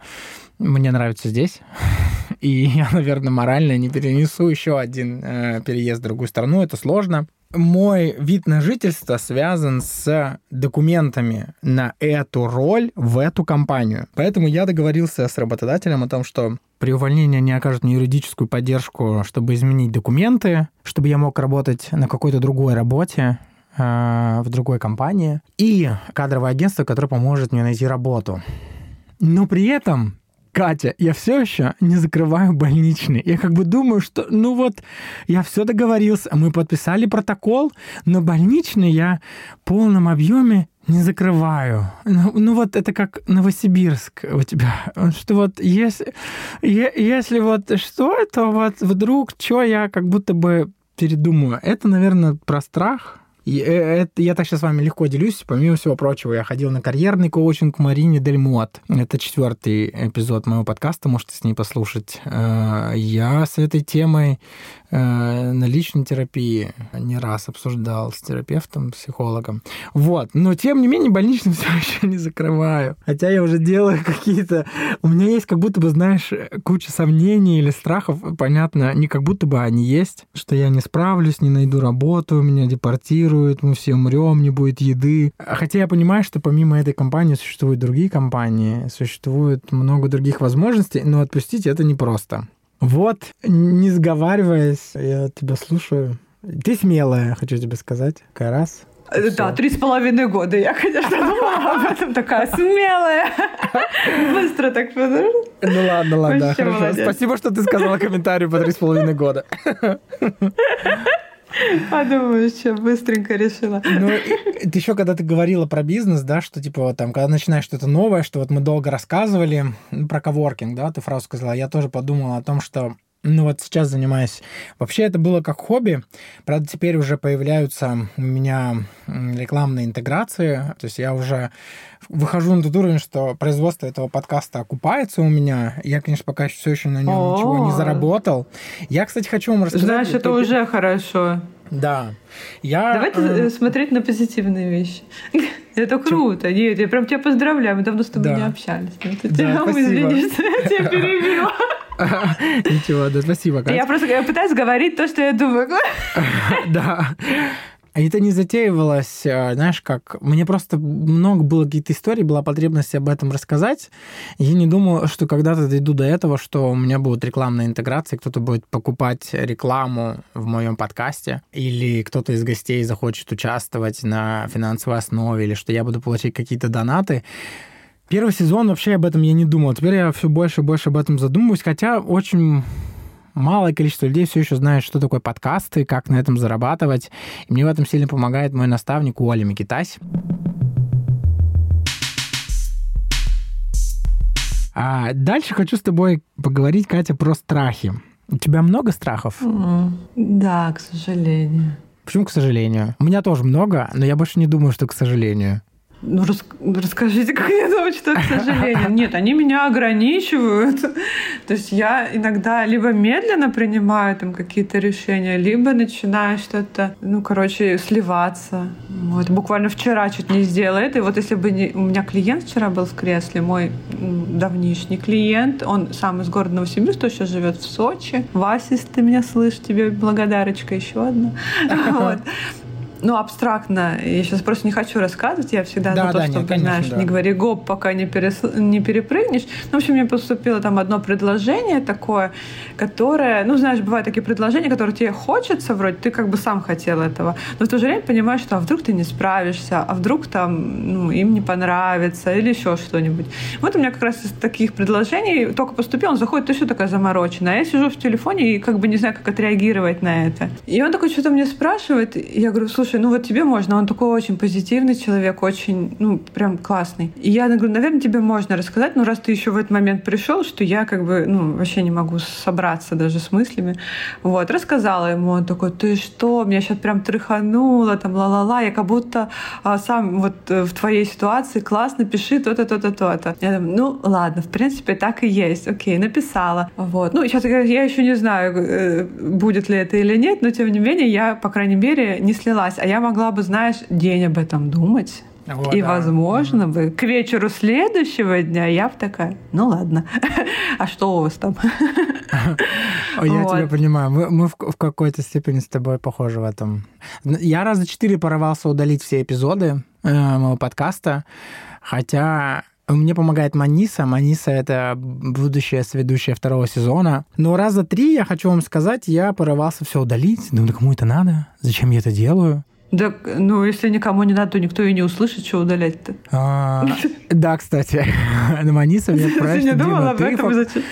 мне нравится здесь, и я, наверное, морально не перенесу еще один э, переезд в другую страну, это сложно мой вид на жительство связан с документами на эту роль в эту компанию. Поэтому я договорился с работодателем о том, что при увольнении они окажут мне юридическую поддержку, чтобы изменить документы, чтобы я мог работать на какой-то другой работе, э, в другой компании, и кадровое агентство, которое поможет мне найти работу. Но при этом Катя, я все еще не закрываю больничный. Я как бы думаю, что, ну вот, я все договорился, мы подписали протокол, но больничный я в полном объеме не закрываю. Ну, ну вот это как Новосибирск у тебя. Что вот если, если вот что, то вот вдруг, что я как будто бы передумаю. Это, наверное, про страх, э, это, я так сейчас с вами легко делюсь. Помимо всего прочего, я ходил на карьерный коучинг Марине Дель Мот. Это четвертый эпизод моего подкаста, можете с ней послушать. Э, я с этой темой на личной терапии. Не раз обсуждал с терапевтом, психологом. Вот. Но, тем не менее, больничный все еще не закрываю. Хотя я уже делаю какие-то... У меня есть как будто бы, знаешь, куча сомнений или страхов. Понятно, не как будто бы они есть, что я не справлюсь, не найду работу, меня депортируют, мы все умрем, не будет еды. Хотя я понимаю, что помимо этой компании существуют другие компании, существует много других возможностей, но отпустить это непросто. Вот, не сговариваясь, я тебя слушаю. Ты смелая, хочу тебе сказать. Как раз. Все. Да, три с половиной года. Я, конечно, думала об этом. Такая смелая. Быстро так Ну ладно, ладно, хорошо. Спасибо, что ты сказала комментарий по три с половиной года. Подумаешь, что быстренько решила. Ну, ты еще когда ты говорила про бизнес, да, что типа вот там, когда начинаешь что-то новое, что вот мы долго рассказывали ну, про коворкинг, да, ты фразу сказала, я тоже подумала о том, что ну вот сейчас занимаюсь. Вообще это было как хобби. Правда, теперь уже появляются у меня рекламные интеграции. То есть я уже выхожу на тот уровень, что производство этого подкаста окупается у меня. Я, конечно, пока все еще на нем О-о-о. ничего не заработал. Я, кстати, хочу вам рассказать... Знаешь, это уже хорошо. Да. Я, Давайте э... смотреть на позитивные вещи. Это круто. Нет, я прям тебя поздравляю. Мы давно с тобой да. не общались. Да, спасибо. Извини, что я тебя перебила. Ничего, да, спасибо. Я просто пытаюсь говорить то, что я думаю. Да. А это не затеивалось, а, знаешь, как... Мне просто много было какие-то истории, была потребность об этом рассказать. Я не думаю, что когда-то дойду до этого, что у меня будут рекламные интеграции, кто-то будет покупать рекламу в моем подкасте, или кто-то из гостей захочет участвовать на финансовой основе, или что я буду получать какие-то донаты. Первый сезон вообще об этом я не думал. Теперь я все больше и больше об этом задумываюсь, хотя очень малое количество людей все еще знает, что такое подкасты, как на этом зарабатывать. И мне в этом сильно помогает мой наставник Уоля Микитась. А дальше хочу с тобой поговорить, Катя, про страхи. У тебя много страхов? Да, к сожалению. Почему к сожалению? У меня тоже много, но я больше не думаю, что к сожалению. Ну, рас, расскажите, как я что к сожалению. Нет, они меня ограничивают. То есть я иногда либо медленно принимаю там какие-то решения, либо начинаю что-то, ну, короче, сливаться. Вот. Буквально вчера чуть не сделала это. И вот если бы не... У меня клиент вчера был в кресле, мой давнишний клиент, он сам из города Новосибирск, сейчас живет в Сочи. Вася, если ты меня слышишь, тебе благодарочка еще одна. ну, абстрактно. Я сейчас просто не хочу рассказывать. Я всегда да, за то, да, чтобы, нет, конечно, знаешь, да. не говори гоп, пока не, перес... не перепрыгнешь. Ну, в общем, мне поступило там одно предложение такое, которое, ну, знаешь, бывают такие предложения, которые тебе хочется вроде, ты как бы сам хотел этого, но в то же время понимаешь, что а вдруг ты не справишься, а вдруг там, ну, им не понравится или еще что-нибудь. Вот у меня как раз из таких предложений только поступил, он заходит, ты что такая замороченная? А я сижу в телефоне и как бы не знаю, как отреагировать на это. И он такой что-то мне спрашивает, я говорю, слушай, слушай, ну вот тебе можно, он такой очень позитивный человек, очень, ну, прям классный. И я говорю, наверное, тебе можно рассказать, но раз ты еще в этот момент пришел, что я как бы, ну, вообще не могу собраться даже с мыслями. Вот, рассказала ему, он такой, ты что, меня сейчас прям тряхануло, там, ла-ла-ла, я как будто а, сам вот э, в твоей ситуации классно, пиши то-то, то-то, то-то. Я думаю, ну, ладно, в принципе, так и есть, окей, написала. Вот, ну, сейчас я еще не знаю, э, будет ли это или нет, но тем не менее, я, по крайней мере, не слилась а я могла бы, знаешь, день об этом думать. О, и, да. возможно, угу. бы к вечеру следующего дня я бы такая, ну ладно, а что у вас там? Я тебя понимаю, мы в какой-то степени с тобой похожи в этом. Я раза четыре порывался удалить все эпизоды э, моего подкаста, хотя мне помогает Маниса. Маниса — это будущая сведущая второго сезона. Но раза три, я хочу вам сказать, я порывался все удалить. Думаю, кому это надо? Зачем я это делаю? Да, ну, если никому не надо, то никто и не услышит, что удалять-то. А, да, кстати. Маниса мне спрашивает, не думала об этом, зачем?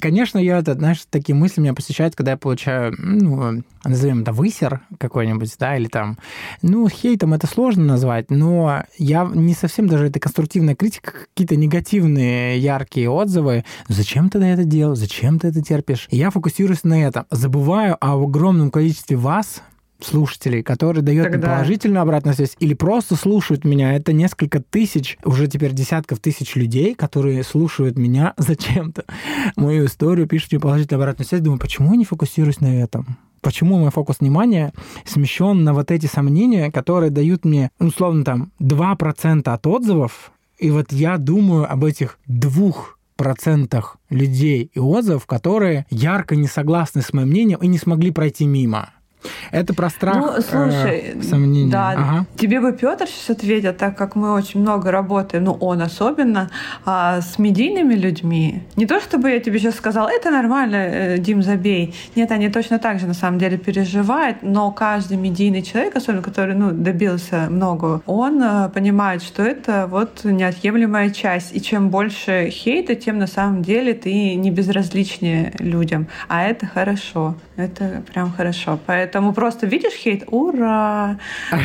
Конечно, я, это, знаешь, такие мысли меня посещают, когда я получаю, ну, назовем это высер какой-нибудь, да, или там, ну, хейтом это сложно назвать, но я не совсем даже это конструктивная критика, какие-то негативные яркие отзывы. Зачем ты это делал? Зачем ты это терпишь? И я фокусируюсь на этом. Забываю о огромном количестве вас, слушателей, которые дают Тогда... положительную обратную связь или просто слушают меня. Это несколько тысяч, уже теперь десятков тысяч людей, которые слушают меня зачем-то. Мою историю, пишут мне положительную обратную связь. Думаю, почему я не фокусируюсь на этом? почему мой фокус внимания смещен на вот эти сомнения, которые дают мне, условно, там, 2% от отзывов, и вот я думаю об этих двух процентах людей и отзывов, которые ярко не согласны с моим мнением и не смогли пройти мимо. Это про страх, ну, слушай, э, сомнения. Да, ага. тебе бы Петр сейчас ответил, так как мы очень много работаем, ну он особенно, а, с медийными людьми. Не то чтобы я тебе сейчас сказала, это нормально, э, Дим, забей. Нет, они точно так же на самом деле переживают, но каждый медийный человек, особенно который ну, добился много, он э, понимает, что это вот неотъемлемая часть. И чем больше хейта, тем на самом деле ты не безразличнее людям. А это хорошо. Это прям хорошо. Поэтому просто видишь хейт, ура,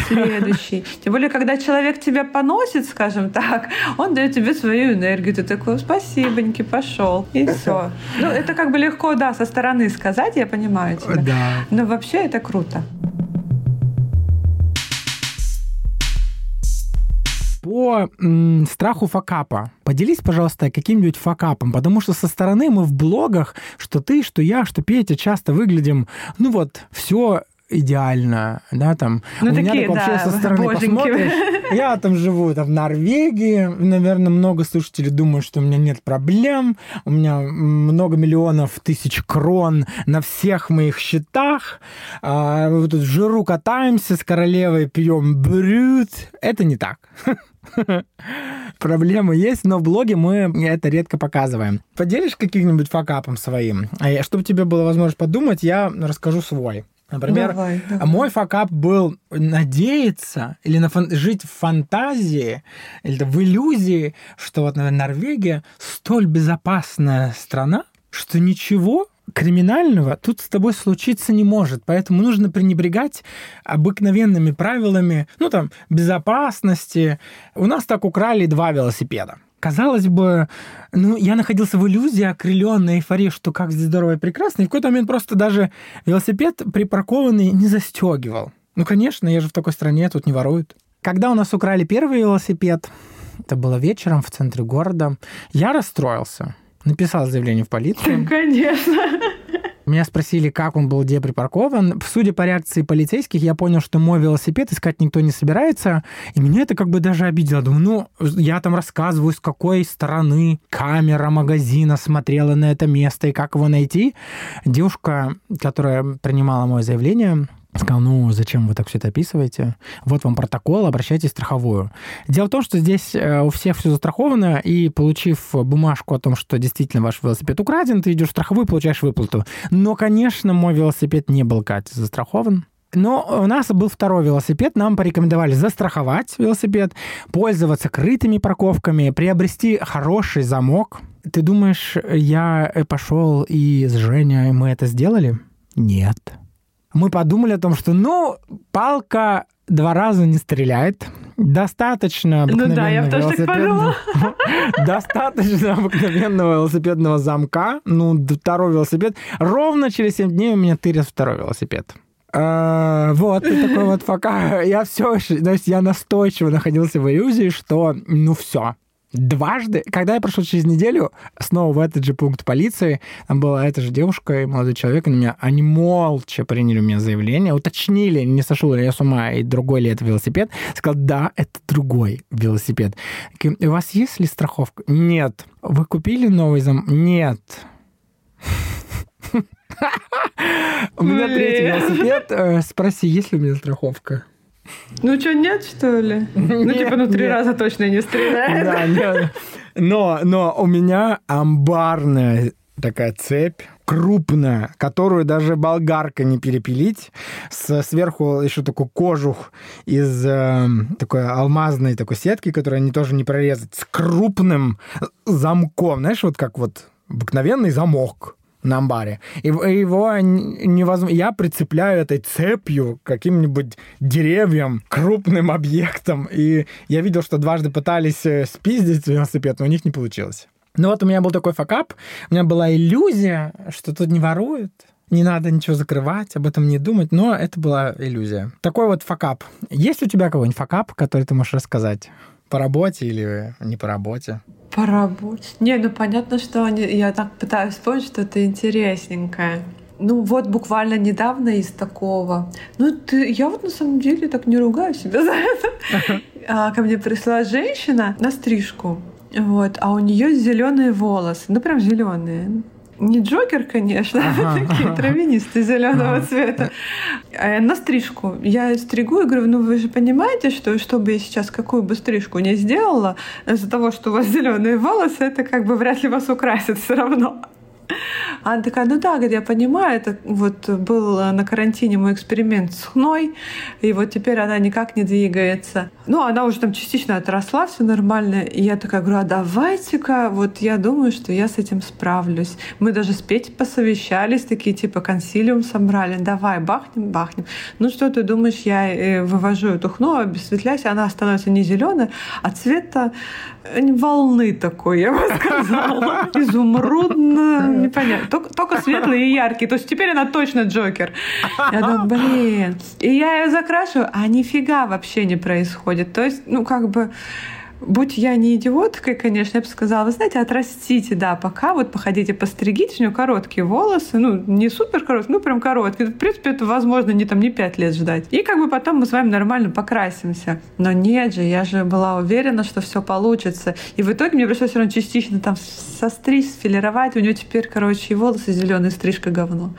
следующий. Тем более, когда человек тебя поносит, скажем так, он дает тебе свою энергию. Ты такой, спасибоньки, пошел. И все. Ну, это как бы легко, да, со стороны сказать, я понимаю тебя. Да. Но вообще это круто. По м, страху факапа. Поделись, пожалуйста, каким-нибудь факапом, потому что со стороны мы в блогах, что ты, что я, что Петя часто выглядим, ну вот, все идеально, да, там. Ну, у такие, меня так вообще да, со стороны боженьки. посмотришь. Я там живу там, в Норвегии, наверное, много слушателей думают, что у меня нет проблем, у меня много миллионов тысяч крон на всех моих счетах, а, мы тут жиру катаемся с королевой, пьем брют. Это не так. Проблемы есть, но в блоге мы это редко показываем. Поделишь каким-нибудь факапом своим? А Чтобы тебе было возможность подумать, я расскажу свой. Например, Давай, давай. мой факап был надеяться или на фан- жить в фантазии или в иллюзии, что вот, наверное, Норвегия столь безопасная страна, что ничего криминального тут с тобой случиться не может. Поэтому нужно пренебрегать обыкновенными правилами, ну там, безопасности. У нас так украли два велосипеда. Казалось бы, ну, я находился в иллюзии, окрыленной эйфории, что как здесь здорово и прекрасно, и в какой-то момент просто даже велосипед припаркованный не застегивал. Ну, конечно, я же в такой стране, тут не воруют. Когда у нас украли первый велосипед, это было вечером в центре города, я расстроился. Написал заявление в полицию. Конечно. Меня спросили, как он был где припаркован. Судя по реакции полицейских, я понял, что мой велосипед искать никто не собирается. И меня это как бы даже обидело. Думаю, ну, я там рассказываю, с какой стороны камера магазина смотрела на это место и как его найти. Девушка, которая принимала мое заявление, Сказал, ну, зачем вы так все это описываете? Вот вам протокол, обращайтесь в страховую. Дело в том, что здесь э, у всех все застраховано, и получив бумажку о том, что действительно ваш велосипед украден, ты идешь в страховую, получаешь выплату. Но, конечно, мой велосипед не был, Катя, застрахован. Но у нас был второй велосипед, нам порекомендовали застраховать велосипед, пользоваться крытыми парковками, приобрести хороший замок. Ты думаешь, я пошел и с Женей мы это сделали? Нет мы подумали о том, что, ну, палка два раза не стреляет. Достаточно Ну да, я обыкновенного так велосипедного- Достаточно обыкновенного велосипедного замка. Ну, второй велосипед. Ровно через 7 дней у меня тырят второй велосипед. А, Вот, и такой вот пока я все, то есть я настойчиво находился в иллюзии, что ну все, дважды, когда я прошел через неделю, снова в этот же пункт полиции, там была эта же девушка и молодой человек, они, меня, они молча приняли у меня заявление, уточнили, не сошел ли я с ума, и другой ли это велосипед. Сказал, да, это другой велосипед. У вас есть ли страховка? Нет. Вы купили новый зам? Нет. У меня третий велосипед. Э, Спроси, есть ли у меня страховка? Ну что, нет, что ли? Ну, типа, ну, три раза точно не стреляет. Да, нет. Но, но у меня амбарная такая цепь, крупная, которую даже болгарка не перепилить. С, сверху еще такой кожух из э, такой алмазной такой сетки, которую они тоже не прорезать, с крупным замком. Знаешь, вот как вот обыкновенный замок на амбаре. И его невозможно... Я прицепляю этой цепью к каким-нибудь деревьям, крупным объектам. И я видел, что дважды пытались э, спиздить велосипед, но у них не получилось. Ну вот у меня был такой факап, у меня была иллюзия, что тут не воруют, не надо ничего закрывать, об этом не думать, но это была иллюзия. Такой вот факап. Есть у тебя кого-нибудь факап, который ты можешь рассказать? По работе или не по работе? По работе. Не, ну понятно, что они- я так пытаюсь вспомнить что-то интересненькое. Ну вот буквально недавно из такого. Ну ты, я вот на самом деле так не ругаю себя за это. А, ко мне пришла женщина на стрижку. Вот, а у нее зеленые волосы, ну прям зеленые. Не Джокер, конечно, ага, такие ага. травянистые зеленого ага. цвета. А на стрижку. Я стригу и говорю, ну вы же понимаете, что чтобы я сейчас какую бы стрижку не сделала, из-за того, что у вас зеленые волосы, это как бы вряд ли вас украсит все равно. Она такая, ну да, говорит, я понимаю, это вот был на карантине мой эксперимент с хной, и вот теперь она никак не двигается. Ну, она уже там частично отросла, все нормально. И я такая говорю, а давайте-ка, вот я думаю, что я с этим справлюсь. Мы даже с Петей посовещались, такие типа консилиум собрали, давай, бахнем, бахнем. Ну что ты думаешь, я э, вывожу эту хну, обесветляюсь, она становится не зеленая, а цвета э, волны такой, я бы сказала. Изумрудно, непонятно. Только, только светлый и яркий. То есть теперь она точно Джокер. Я думаю, блин. И я ее закрашиваю, а нифига вообще не происходит. То есть, ну, как бы Будь я не идиоткой, конечно, я бы сказала, вы знаете, отрастите, да, пока вот походите, постригите, у нее короткие волосы, ну, не супер короткие, ну, прям короткие. В принципе, это возможно не там не пять лет ждать. И как бы потом мы с вами нормально покрасимся. Но нет же, я же была уверена, что все получится. И в итоге мне пришлось все равно частично там состричь, сфилировать. У нее теперь, короче, и волосы зеленые, стрижка говно.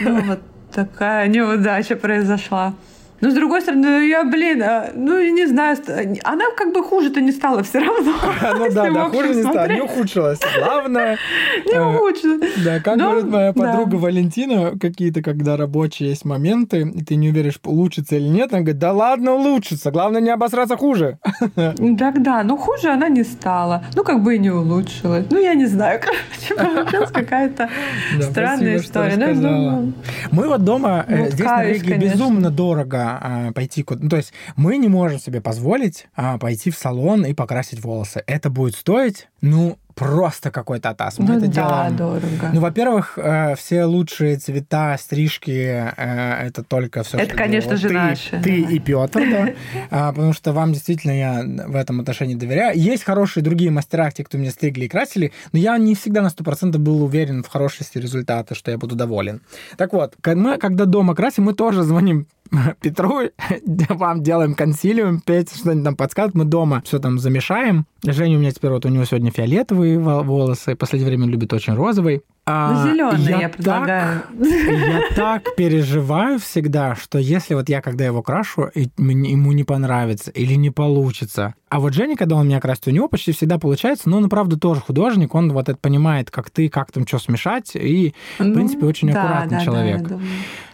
Ну, вот такая неудача произошла. Но с другой стороны, я, блин, а, ну, не знаю, она как бы хуже-то не стала все равно. Ну да, да, хуже не стала, не ухудшилась. Главное... Не э, ухудшилась. Да, как говорит моя подруга Валентина, какие-то, когда рабочие есть моменты, и ты не уверен, улучшится или нет, она говорит, да ладно, улучшится, главное не обосраться хуже. Так да, ну хуже она не стала. Ну, как бы и не улучшилась. Ну, я не знаю, короче, получилась какая-то странная история. Ну, Мы вот дома, э, здесь на Риге безумно дорого а, пойти куда... Ну, то есть мы не можем себе позволить а, пойти в салон и покрасить волосы. Это будет стоить, ну, просто какой-то атас. Мы ну, это да, делаем. дорого. Ну, во-первых, э, все лучшие цвета, стрижки э, это только все. Это, конечно же, ты, наши. Ты и Петр, да. А, потому что вам действительно я в этом отношении доверяю. Есть хорошие другие мастера, те, кто меня стригли и красили, но я не всегда на 100% был уверен в хорошести результата, что я буду доволен. Так вот, мы, когда дома красим, мы тоже звоним Петру, вам делаем консилиум, Петя что-нибудь там подсказывает, мы дома все там замешаем. Женя у меня теперь вот у него сегодня фиолетовые волосы, в последнее время любит очень розовый. А, ну, зеленый я, я предлагаю. Так, я так переживаю всегда, что если вот я, когда его крашу, ему не понравится или не получится. А вот Женя, когда он меня красит, у него почти всегда получается, но он, правда, тоже художник, он вот это понимает, как ты, как там что смешать, и, ну, в принципе, очень да, аккуратный да, человек. Да, я,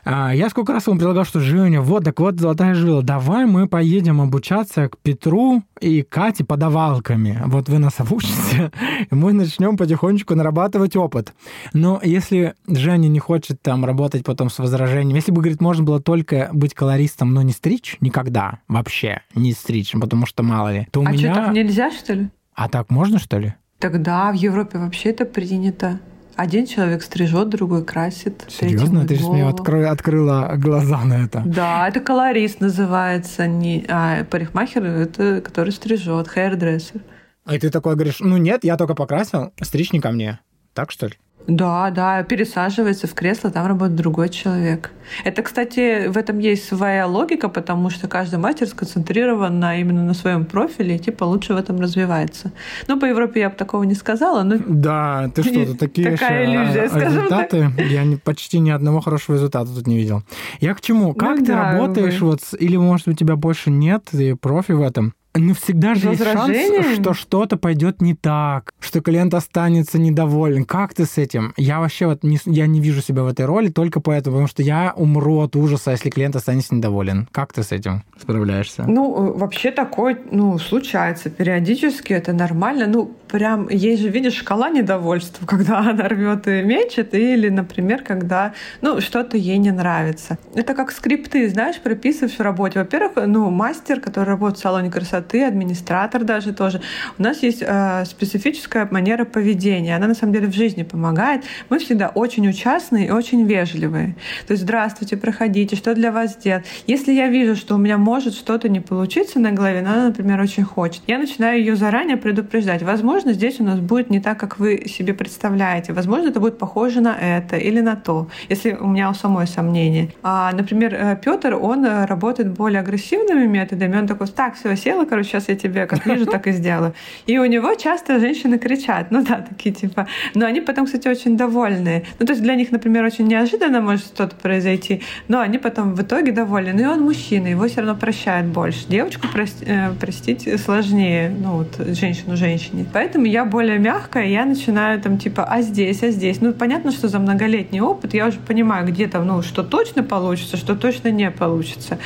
а, я сколько раз ему предлагал, что Женя, вот, так вот, золотая жила, давай мы поедем обучаться к Петру и Кате подавалками. Вот вы нас обучите, и мы начнем потихонечку нарабатывать опыт. Но если Женя не хочет там работать потом с возражением, если бы, говорит, можно было только быть колористом, но не стричь, никогда вообще не стричь, потому что мало ли, то у а меня... Что, так нельзя, что ли? А так можно, что ли? Тогда в Европе вообще это принято. Один человек стрижет, другой красит. Серьезно? Ты же мне откры, открыла глаза на это. Да, это колорист называется. Не, а парикмахер — это который стрижет, хейрдрессер. А ты такой говоришь, ну нет, я только покрасил, стричь не ко мне. Так что ли? Да, да, пересаживается в кресло, там работает другой человек. Это, кстати, в этом есть своя логика, потому что каждый мастер сконцентрирован на, именно на своем профиле и типа лучше в этом развивается. Ну, по Европе я бы такого не сказала, но... Да, ты что, тут такие Такая иллюзия, результаты. Я почти ни одного хорошего результата тут не видел. Я к чему? Как ну, ты да, работаешь? Вы... Вот, или, может, у тебя больше нет, ты профи в этом? Ну, всегда же есть шанс, что что-то пойдет не так, что клиент останется недоволен. Как ты с этим? Я вообще вот не, я не вижу себя в этой роли только поэтому, потому что я умру от ужаса, если клиент останется недоволен. Как ты с этим справляешься? Ну, э, вообще такое, ну, случается периодически, это нормально. Ну, прям, есть же, видишь, шкала недовольства, когда она рвет и мечет, или, например, когда, ну, что-то ей не нравится. Это как скрипты, знаешь, прописываешь в работе. Во-первых, ну, мастер, который работает в салоне красоты, красоты, администратор даже тоже. У нас есть э, специфическая манера поведения. Она на самом деле в жизни помогает. Мы всегда очень участные и очень вежливые. То есть здравствуйте, проходите, что для вас сделать. Если я вижу, что у меня может что-то не получиться на голове, но она, например, очень хочет, я начинаю ее заранее предупреждать. Возможно, здесь у нас будет не так, как вы себе представляете. Возможно, это будет похоже на это или на то, если у меня у самой сомнения. А, например, э, Петр, он э, работает более агрессивными методами. Он такой, так, все, села, короче, сейчас я тебе как вижу, так и сделаю. И у него часто женщины кричат, ну да, такие типа. Но они потом, кстати, очень довольные. Ну, то есть для них, например, очень неожиданно может что-то произойти, но они потом в итоге довольны. Ну и он мужчина, его все равно прощает больше. Девочку прости, э, простить сложнее, ну вот женщину женщине. Поэтому я более мягкая, я начинаю там типа, а здесь, а здесь. Ну, понятно, что за многолетний опыт я уже понимаю, где там, ну, что точно получится, что точно не получится.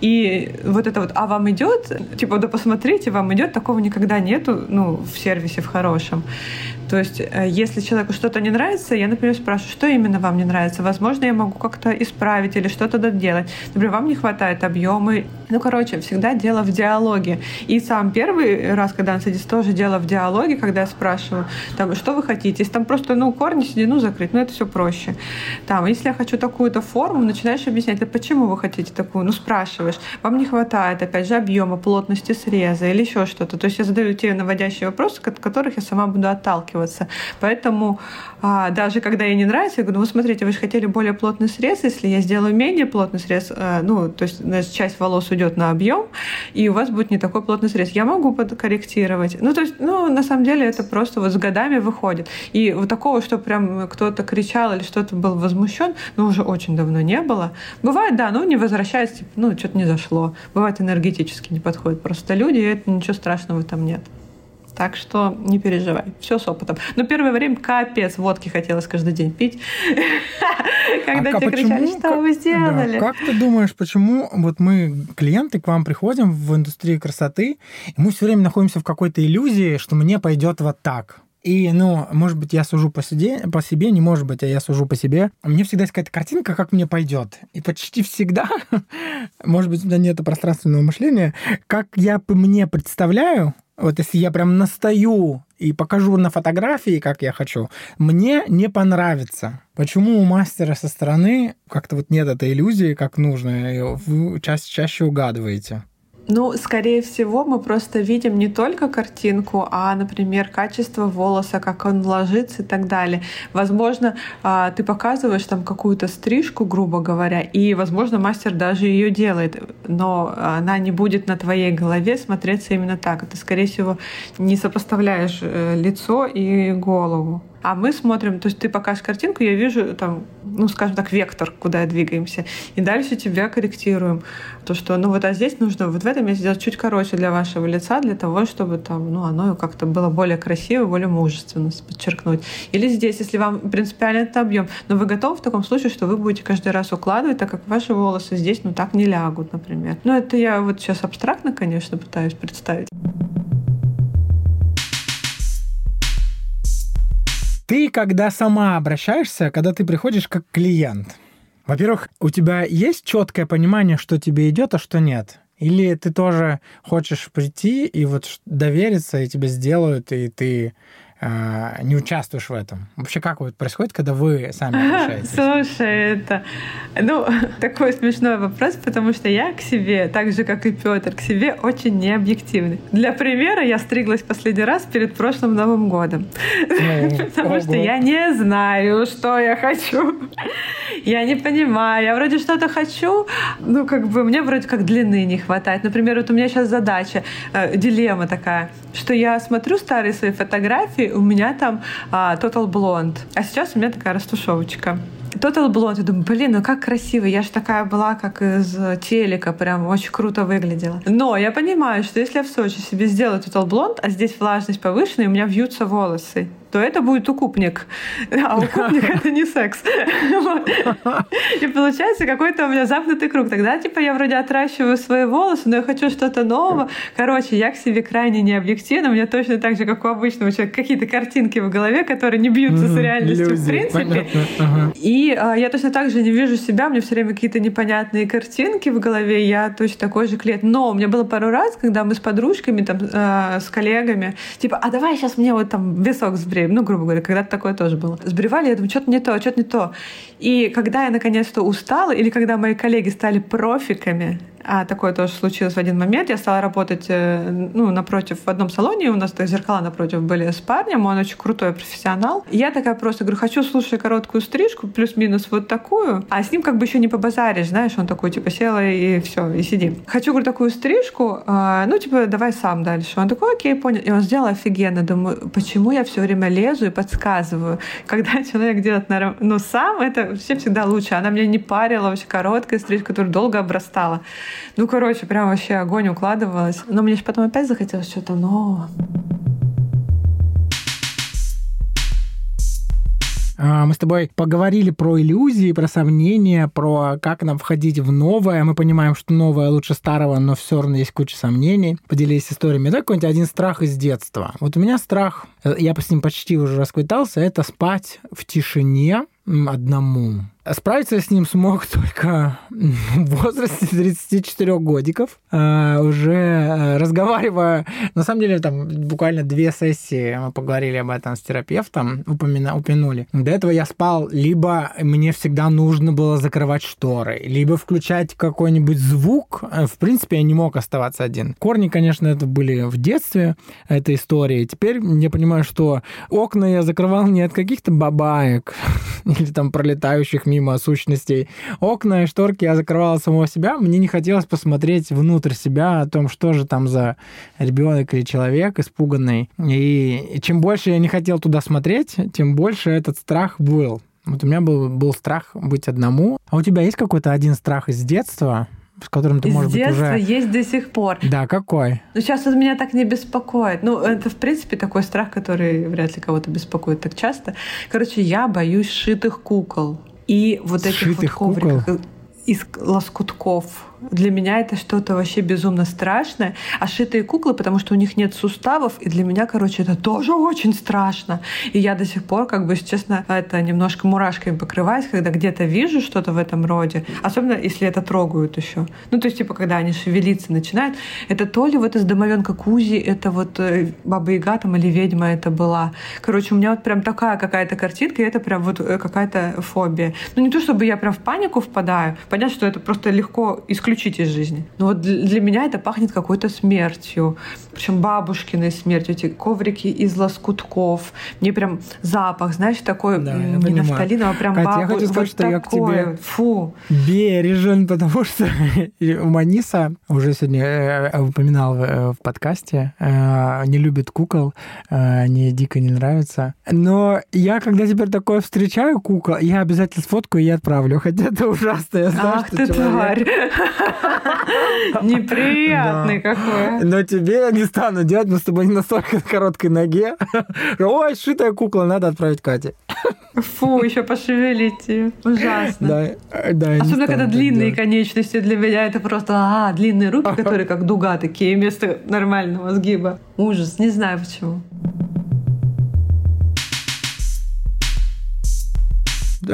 И вот это вот, а вам идет, типа, посмотрите, вам идет, такого никогда нету, ну, в сервисе в хорошем. То есть, э, если человеку что-то не нравится, я, например, спрашиваю, что именно вам не нравится. Возможно, я могу как-то исправить или что-то доделать. Например, вам не хватает объема. Ну, короче, всегда дело в диалоге. И сам первый раз, когда он садится, тоже дело в диалоге, когда я спрашиваю, там, что вы хотите. Если там просто, ну, корни седину закрыть, ну, это все проще. Там, если я хочу такую-то форму, начинаешь объяснять, а почему вы хотите такую? Ну, спрашиваешь. Вам не хватает, опять же, объема, плотности среза или еще что-то. То есть я задаю те наводящие вопросы, от которых я сама буду отталкиваться отталкиваться. Поэтому а, даже когда ей не нравится, я говорю, ну, смотрите, вы же хотели более плотный срез, если я сделаю менее плотный срез, а, ну, то есть часть волос уйдет на объем, и у вас будет не такой плотный срез. Я могу подкорректировать. Ну, то есть, ну, на самом деле это просто вот с годами выходит. И вот такого, что прям кто-то кричал или что-то был возмущен, ну, уже очень давно не было. Бывает, да, ну, не возвращается, типа, ну, что-то не зашло. Бывает, энергетически не подходит просто люди, и это ничего страшного там нет. Так что не переживай, все с опытом. Но первое время капец водки хотелось каждый день пить. Когда а тебе кричали, что вы сделали. Как ты думаешь, почему вот мы, клиенты, к вам приходим в индустрию красоты, и мы все время находимся в какой-то иллюзии, что мне пойдет вот так. И, ну, может быть, я сужу по себе, по себе, не может быть, а я сужу по себе. Мне всегда есть какая-то картинка, как мне пойдет. И почти всегда, может быть, у меня нет пространственного мышления, как я мне представляю, вот если я прям настаю и покажу на фотографии, как я хочу, мне не понравится. Почему у мастера со стороны как-то вот нет этой иллюзии, как нужно, вы чаще, чаще угадываете? Ну, скорее всего, мы просто видим не только картинку, а, например, качество волоса, как он ложится и так далее. Возможно, а, ты показываешь там какую-то стрижку, грубо говоря, и, возможно, мастер даже ее делает, но она не будет на твоей голове смотреться именно так. Ты, скорее всего, не сопоставляешь э, лицо и голову. А мы смотрим, то есть ты покажешь картинку, я вижу там, ну, скажем так, вектор, куда двигаемся. И дальше тебя корректируем. То, что, ну, вот а здесь нужно вот в этом месте сделать чуть короче для вашего лица, для того, чтобы там, ну, оно как-то было более красиво, более мужественно подчеркнуть. Или здесь, если вам принципиально это объем, но вы готовы в таком случае, что вы будете каждый раз укладывать, так как ваши волосы здесь, ну, так не лягут, например. Ну, это я вот сейчас абстрактно, конечно, пытаюсь представить. Ты, когда сама обращаешься, когда ты приходишь как клиент, во-первых, у тебя есть четкое понимание, что тебе идет, а что нет? Или ты тоже хочешь прийти и вот довериться, и тебе сделают, и ты а, не участвуешь в этом? Вообще, как вот происходит, когда вы сами обращаетесь? Слушай, это ну, такой смешной вопрос, потому что я к себе, так же, как и Петр, к себе очень необъективный. Для примера, я стриглась последний раз перед прошлым Новым годом. Потому что я не знаю, что я хочу. Я не понимаю. Я вроде что-то хочу, ну, как бы мне вроде как длины не хватает. Например, вот у меня сейчас задача, э, дилемма такая, что я смотрю старые свои фотографии, у меня там а, Total Blonde, а сейчас у меня такая растушевочка. Total Blonde. Я думаю, блин, ну как красиво. Я же такая была, как из телека, прям очень круто выглядела. Но я понимаю, что если я в Сочи себе сделаю Total Blonde, а здесь влажность повышенная, у меня вьются волосы, то это будет укупник. А укупник — это не секс. И получается какой-то у меня замкнутый круг. Тогда, типа, я вроде отращиваю свои волосы, но я хочу что-то нового. Короче, я к себе крайне необъективна. У меня точно так же, как у обычного человека, какие-то картинки в голове, которые не бьются с реальностью в принципе. И а, я точно так же не вижу себя. У меня все время какие-то непонятные картинки в голове. Я точно такой же клиент. Но у меня было пару раз, когда мы с подружками, там, э, с коллегами, типа, а давай сейчас мне вот там висок сбреем. Ну, грубо говоря, когда-то такое тоже было. Сбривали, я думаю, что-то не то, что-то не то. И когда я наконец-то устала, или когда мои коллеги стали профиками, а такое тоже случилось в один момент. Я стала работать э, ну, напротив в одном салоне. У нас то зеркала напротив были с парнем. Он очень крутой профессионал. И я такая просто говорю, хочу слушать короткую стрижку, плюс-минус вот такую. А с ним как бы еще не побазаришь, знаешь, он такой типа села и все, и сиди. Хочу, говорю, такую стрижку, а, ну типа давай сам дальше. Он такой, окей, понял. И он сделал офигенно. Думаю, почему я все время лезу и подсказываю? Когда человек делает ну, сам, это все всегда лучше. Она меня не парила, вообще короткая стрижка, которая долго обрастала. Ну, короче, прям вообще огонь укладывалась. Но мне же потом опять захотелось что-то нового. А, мы с тобой поговорили про иллюзии, про сомнения, про как нам входить в новое. Мы понимаем, что новое лучше старого, но все равно есть куча сомнений. Поделились историями. Давай какой-нибудь один страх из детства. Вот у меня страх, э, я с ним почти уже расквитался, это спать в тишине одному. Справиться с ним смог только в возрасте 34 годиков, а, уже э, разговаривая. На самом деле, там буквально две сессии мы поговорили об этом с терапевтом, упомина, упомянули. До этого я спал, либо мне всегда нужно было закрывать шторы, либо включать какой-нибудь звук. В принципе, я не мог оставаться один. Корни, конечно, это были в детстве, этой истории. Теперь я понимаю, что окна я закрывал не от каких-то бабаек или там пролетающих мимо мимо сущностей. Окна и шторки я закрывала самого себя. Мне не хотелось посмотреть внутрь себя о том, что же там за ребенок или человек испуганный. И чем больше я не хотел туда смотреть, тем больше этот страх был. Вот у меня был, был страх быть одному. А у тебя есть какой-то один страх из детства, с которым ты, Из может детства быть, уже... есть до сих пор. Да, какой? Ну, сейчас он меня так не беспокоит. Ну, это, в принципе, такой страх, который вряд ли кого-то беспокоит так часто. Короче, я боюсь шитых кукол. И вот этих вот ковриков кукол? из лоскутков для меня это что-то вообще безумно страшное. А шитые куклы, потому что у них нет суставов, и для меня, короче, это тоже очень страшно. И я до сих пор, как бы, честно, это немножко мурашками покрываюсь, когда где-то вижу что-то в этом роде, особенно если это трогают еще. Ну, то есть, типа, когда они шевелиться начинают, это то ли вот из домовенка Кузи, это вот э, Баба Яга там или ведьма это была. Короче, у меня вот прям такая какая-то картинка, и это прям вот э, какая-то фобия. Ну, не то, чтобы я прям в панику впадаю. Понятно, что это просто легко исключить исключить из жизни. Но вот для меня это пахнет какой-то смертью. Причем бабушкиной смертью. Эти коврики из лоскутков. Мне прям запах, знаешь, такой да, не нафталиновый, а прям Катя, бабу... я хочу сказать, вот что такое. я к тебе Фу. бережен, потому что Маниса, уже сегодня э, э, упоминал в, в подкасте, э, не любит кукол, мне дико не нравится. Но я, когда теперь такое встречаю кукол, я обязательно сфоткаю и отправлю. Хотя это ужасно. Я знаю, Ах ты тварь. Неприятный какой. Но тебе не стану делать, мы с тобой не настолько на короткой ноге. Ой, шитая кукла, надо отправить Кате. Фу, еще пошевелить ее. Ужасно. Да, да, Особенно, когда длинные конечности для меня это просто а, длинные руки, которые как дуга такие вместо нормального сгиба. Ужас, не знаю почему.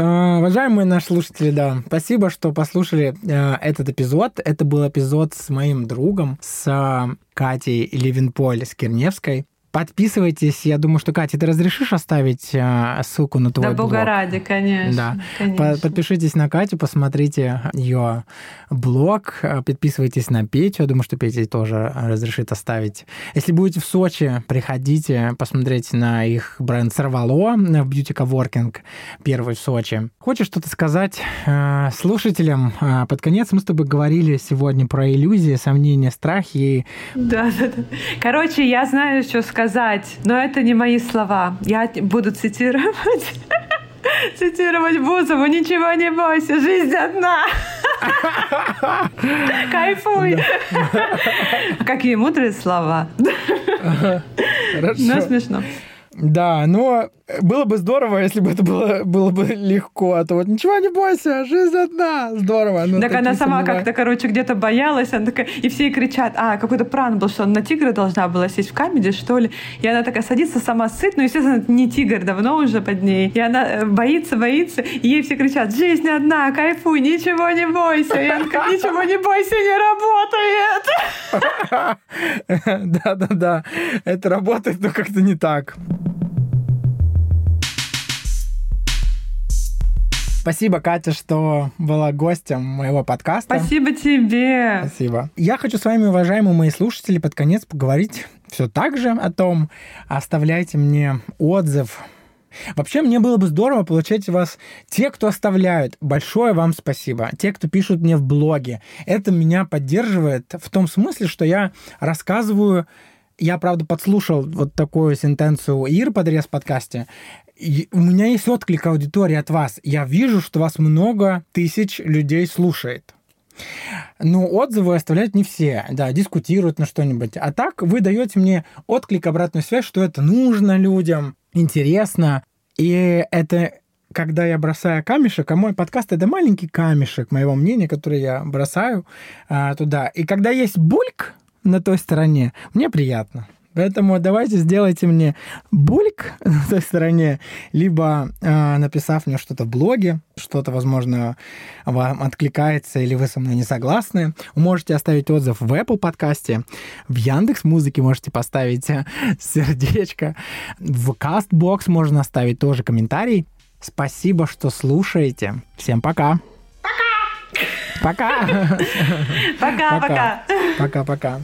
Уважаемые наши слушатели, да, спасибо, что послушали э, этот эпизод. Это был эпизод с моим другом, с э, Катей Левинполь с Керневской. Подписывайтесь. Я думаю, что, Катя, ты разрешишь оставить э, ссылку на твой да, блог? Да, бога ради, конечно. Да. конечно. Подпишитесь на Катю, посмотрите ее блог, э, подписывайтесь на Петю. Я думаю, что Петя тоже разрешит оставить. Если будете в Сочи, приходите, посмотреть на их бренд Сорвало в Beauty Coworking, первый в Сочи. Хочешь что-то сказать э, слушателям? Под конец мы с тобой говорили сегодня про иллюзии, сомнения, страхи. Да, да, да. Короче, я знаю, что сказать сказать, но это не мои слова. Я буду цитировать. Цитировать Бузову, ничего не бойся, жизнь одна. Кайфуй. Какие мудрые слова. Но смешно. Да, но было бы здорово, если бы это было, было бы легко. А то вот ничего не бойся, жизнь одна. Здорово. Но так она сама как-то, короче, где-то боялась. Она такая, и все кричат, а, какой-то пранк был, что она на тигра должна была сесть в камеди, что ли. И она такая садится сама сыт, но, естественно, это не тигр, давно уже под ней. И она э, боится, боится, и ей все кричат, жизнь одна, кайфуй, ничего не бойся. И она такая, ничего не бойся, не работает. Да-да-да, это работает, но как-то не так. Спасибо, Катя, что была гостем моего подкаста. Спасибо тебе. Спасибо. Я хочу с вами, уважаемые мои слушатели, под конец поговорить все так же о том, оставляйте мне отзыв Вообще, мне было бы здорово получать вас те, кто оставляют. Большое вам спасибо. Те, кто пишут мне в блоге. Это меня поддерживает в том смысле, что я рассказываю я, правда, подслушал вот такую сентенцию Ир подрез в подкасте. У меня есть отклик аудитории от вас. Я вижу, что вас много тысяч людей слушает. Но отзывы оставляют не все, да, дискутируют на что-нибудь. А так вы даете мне отклик, обратную связь, что это нужно людям, интересно. И это когда я бросаю камешек, а мой подкаст это маленький камешек моего мнения, который я бросаю а, туда. И когда есть бульк на той стороне, мне приятно. Поэтому давайте сделайте мне бульк на той стороне, либо э, написав мне что-то в блоге, что-то, возможно, вам откликается или вы со мной не согласны. Вы можете оставить отзыв в Apple подкасте, в Яндекс Музыке можете поставить сердечко, в Castbox можно оставить тоже комментарий. Спасибо, что слушаете. Всем пока. Пока. Пока. Пока. Пока. Пока.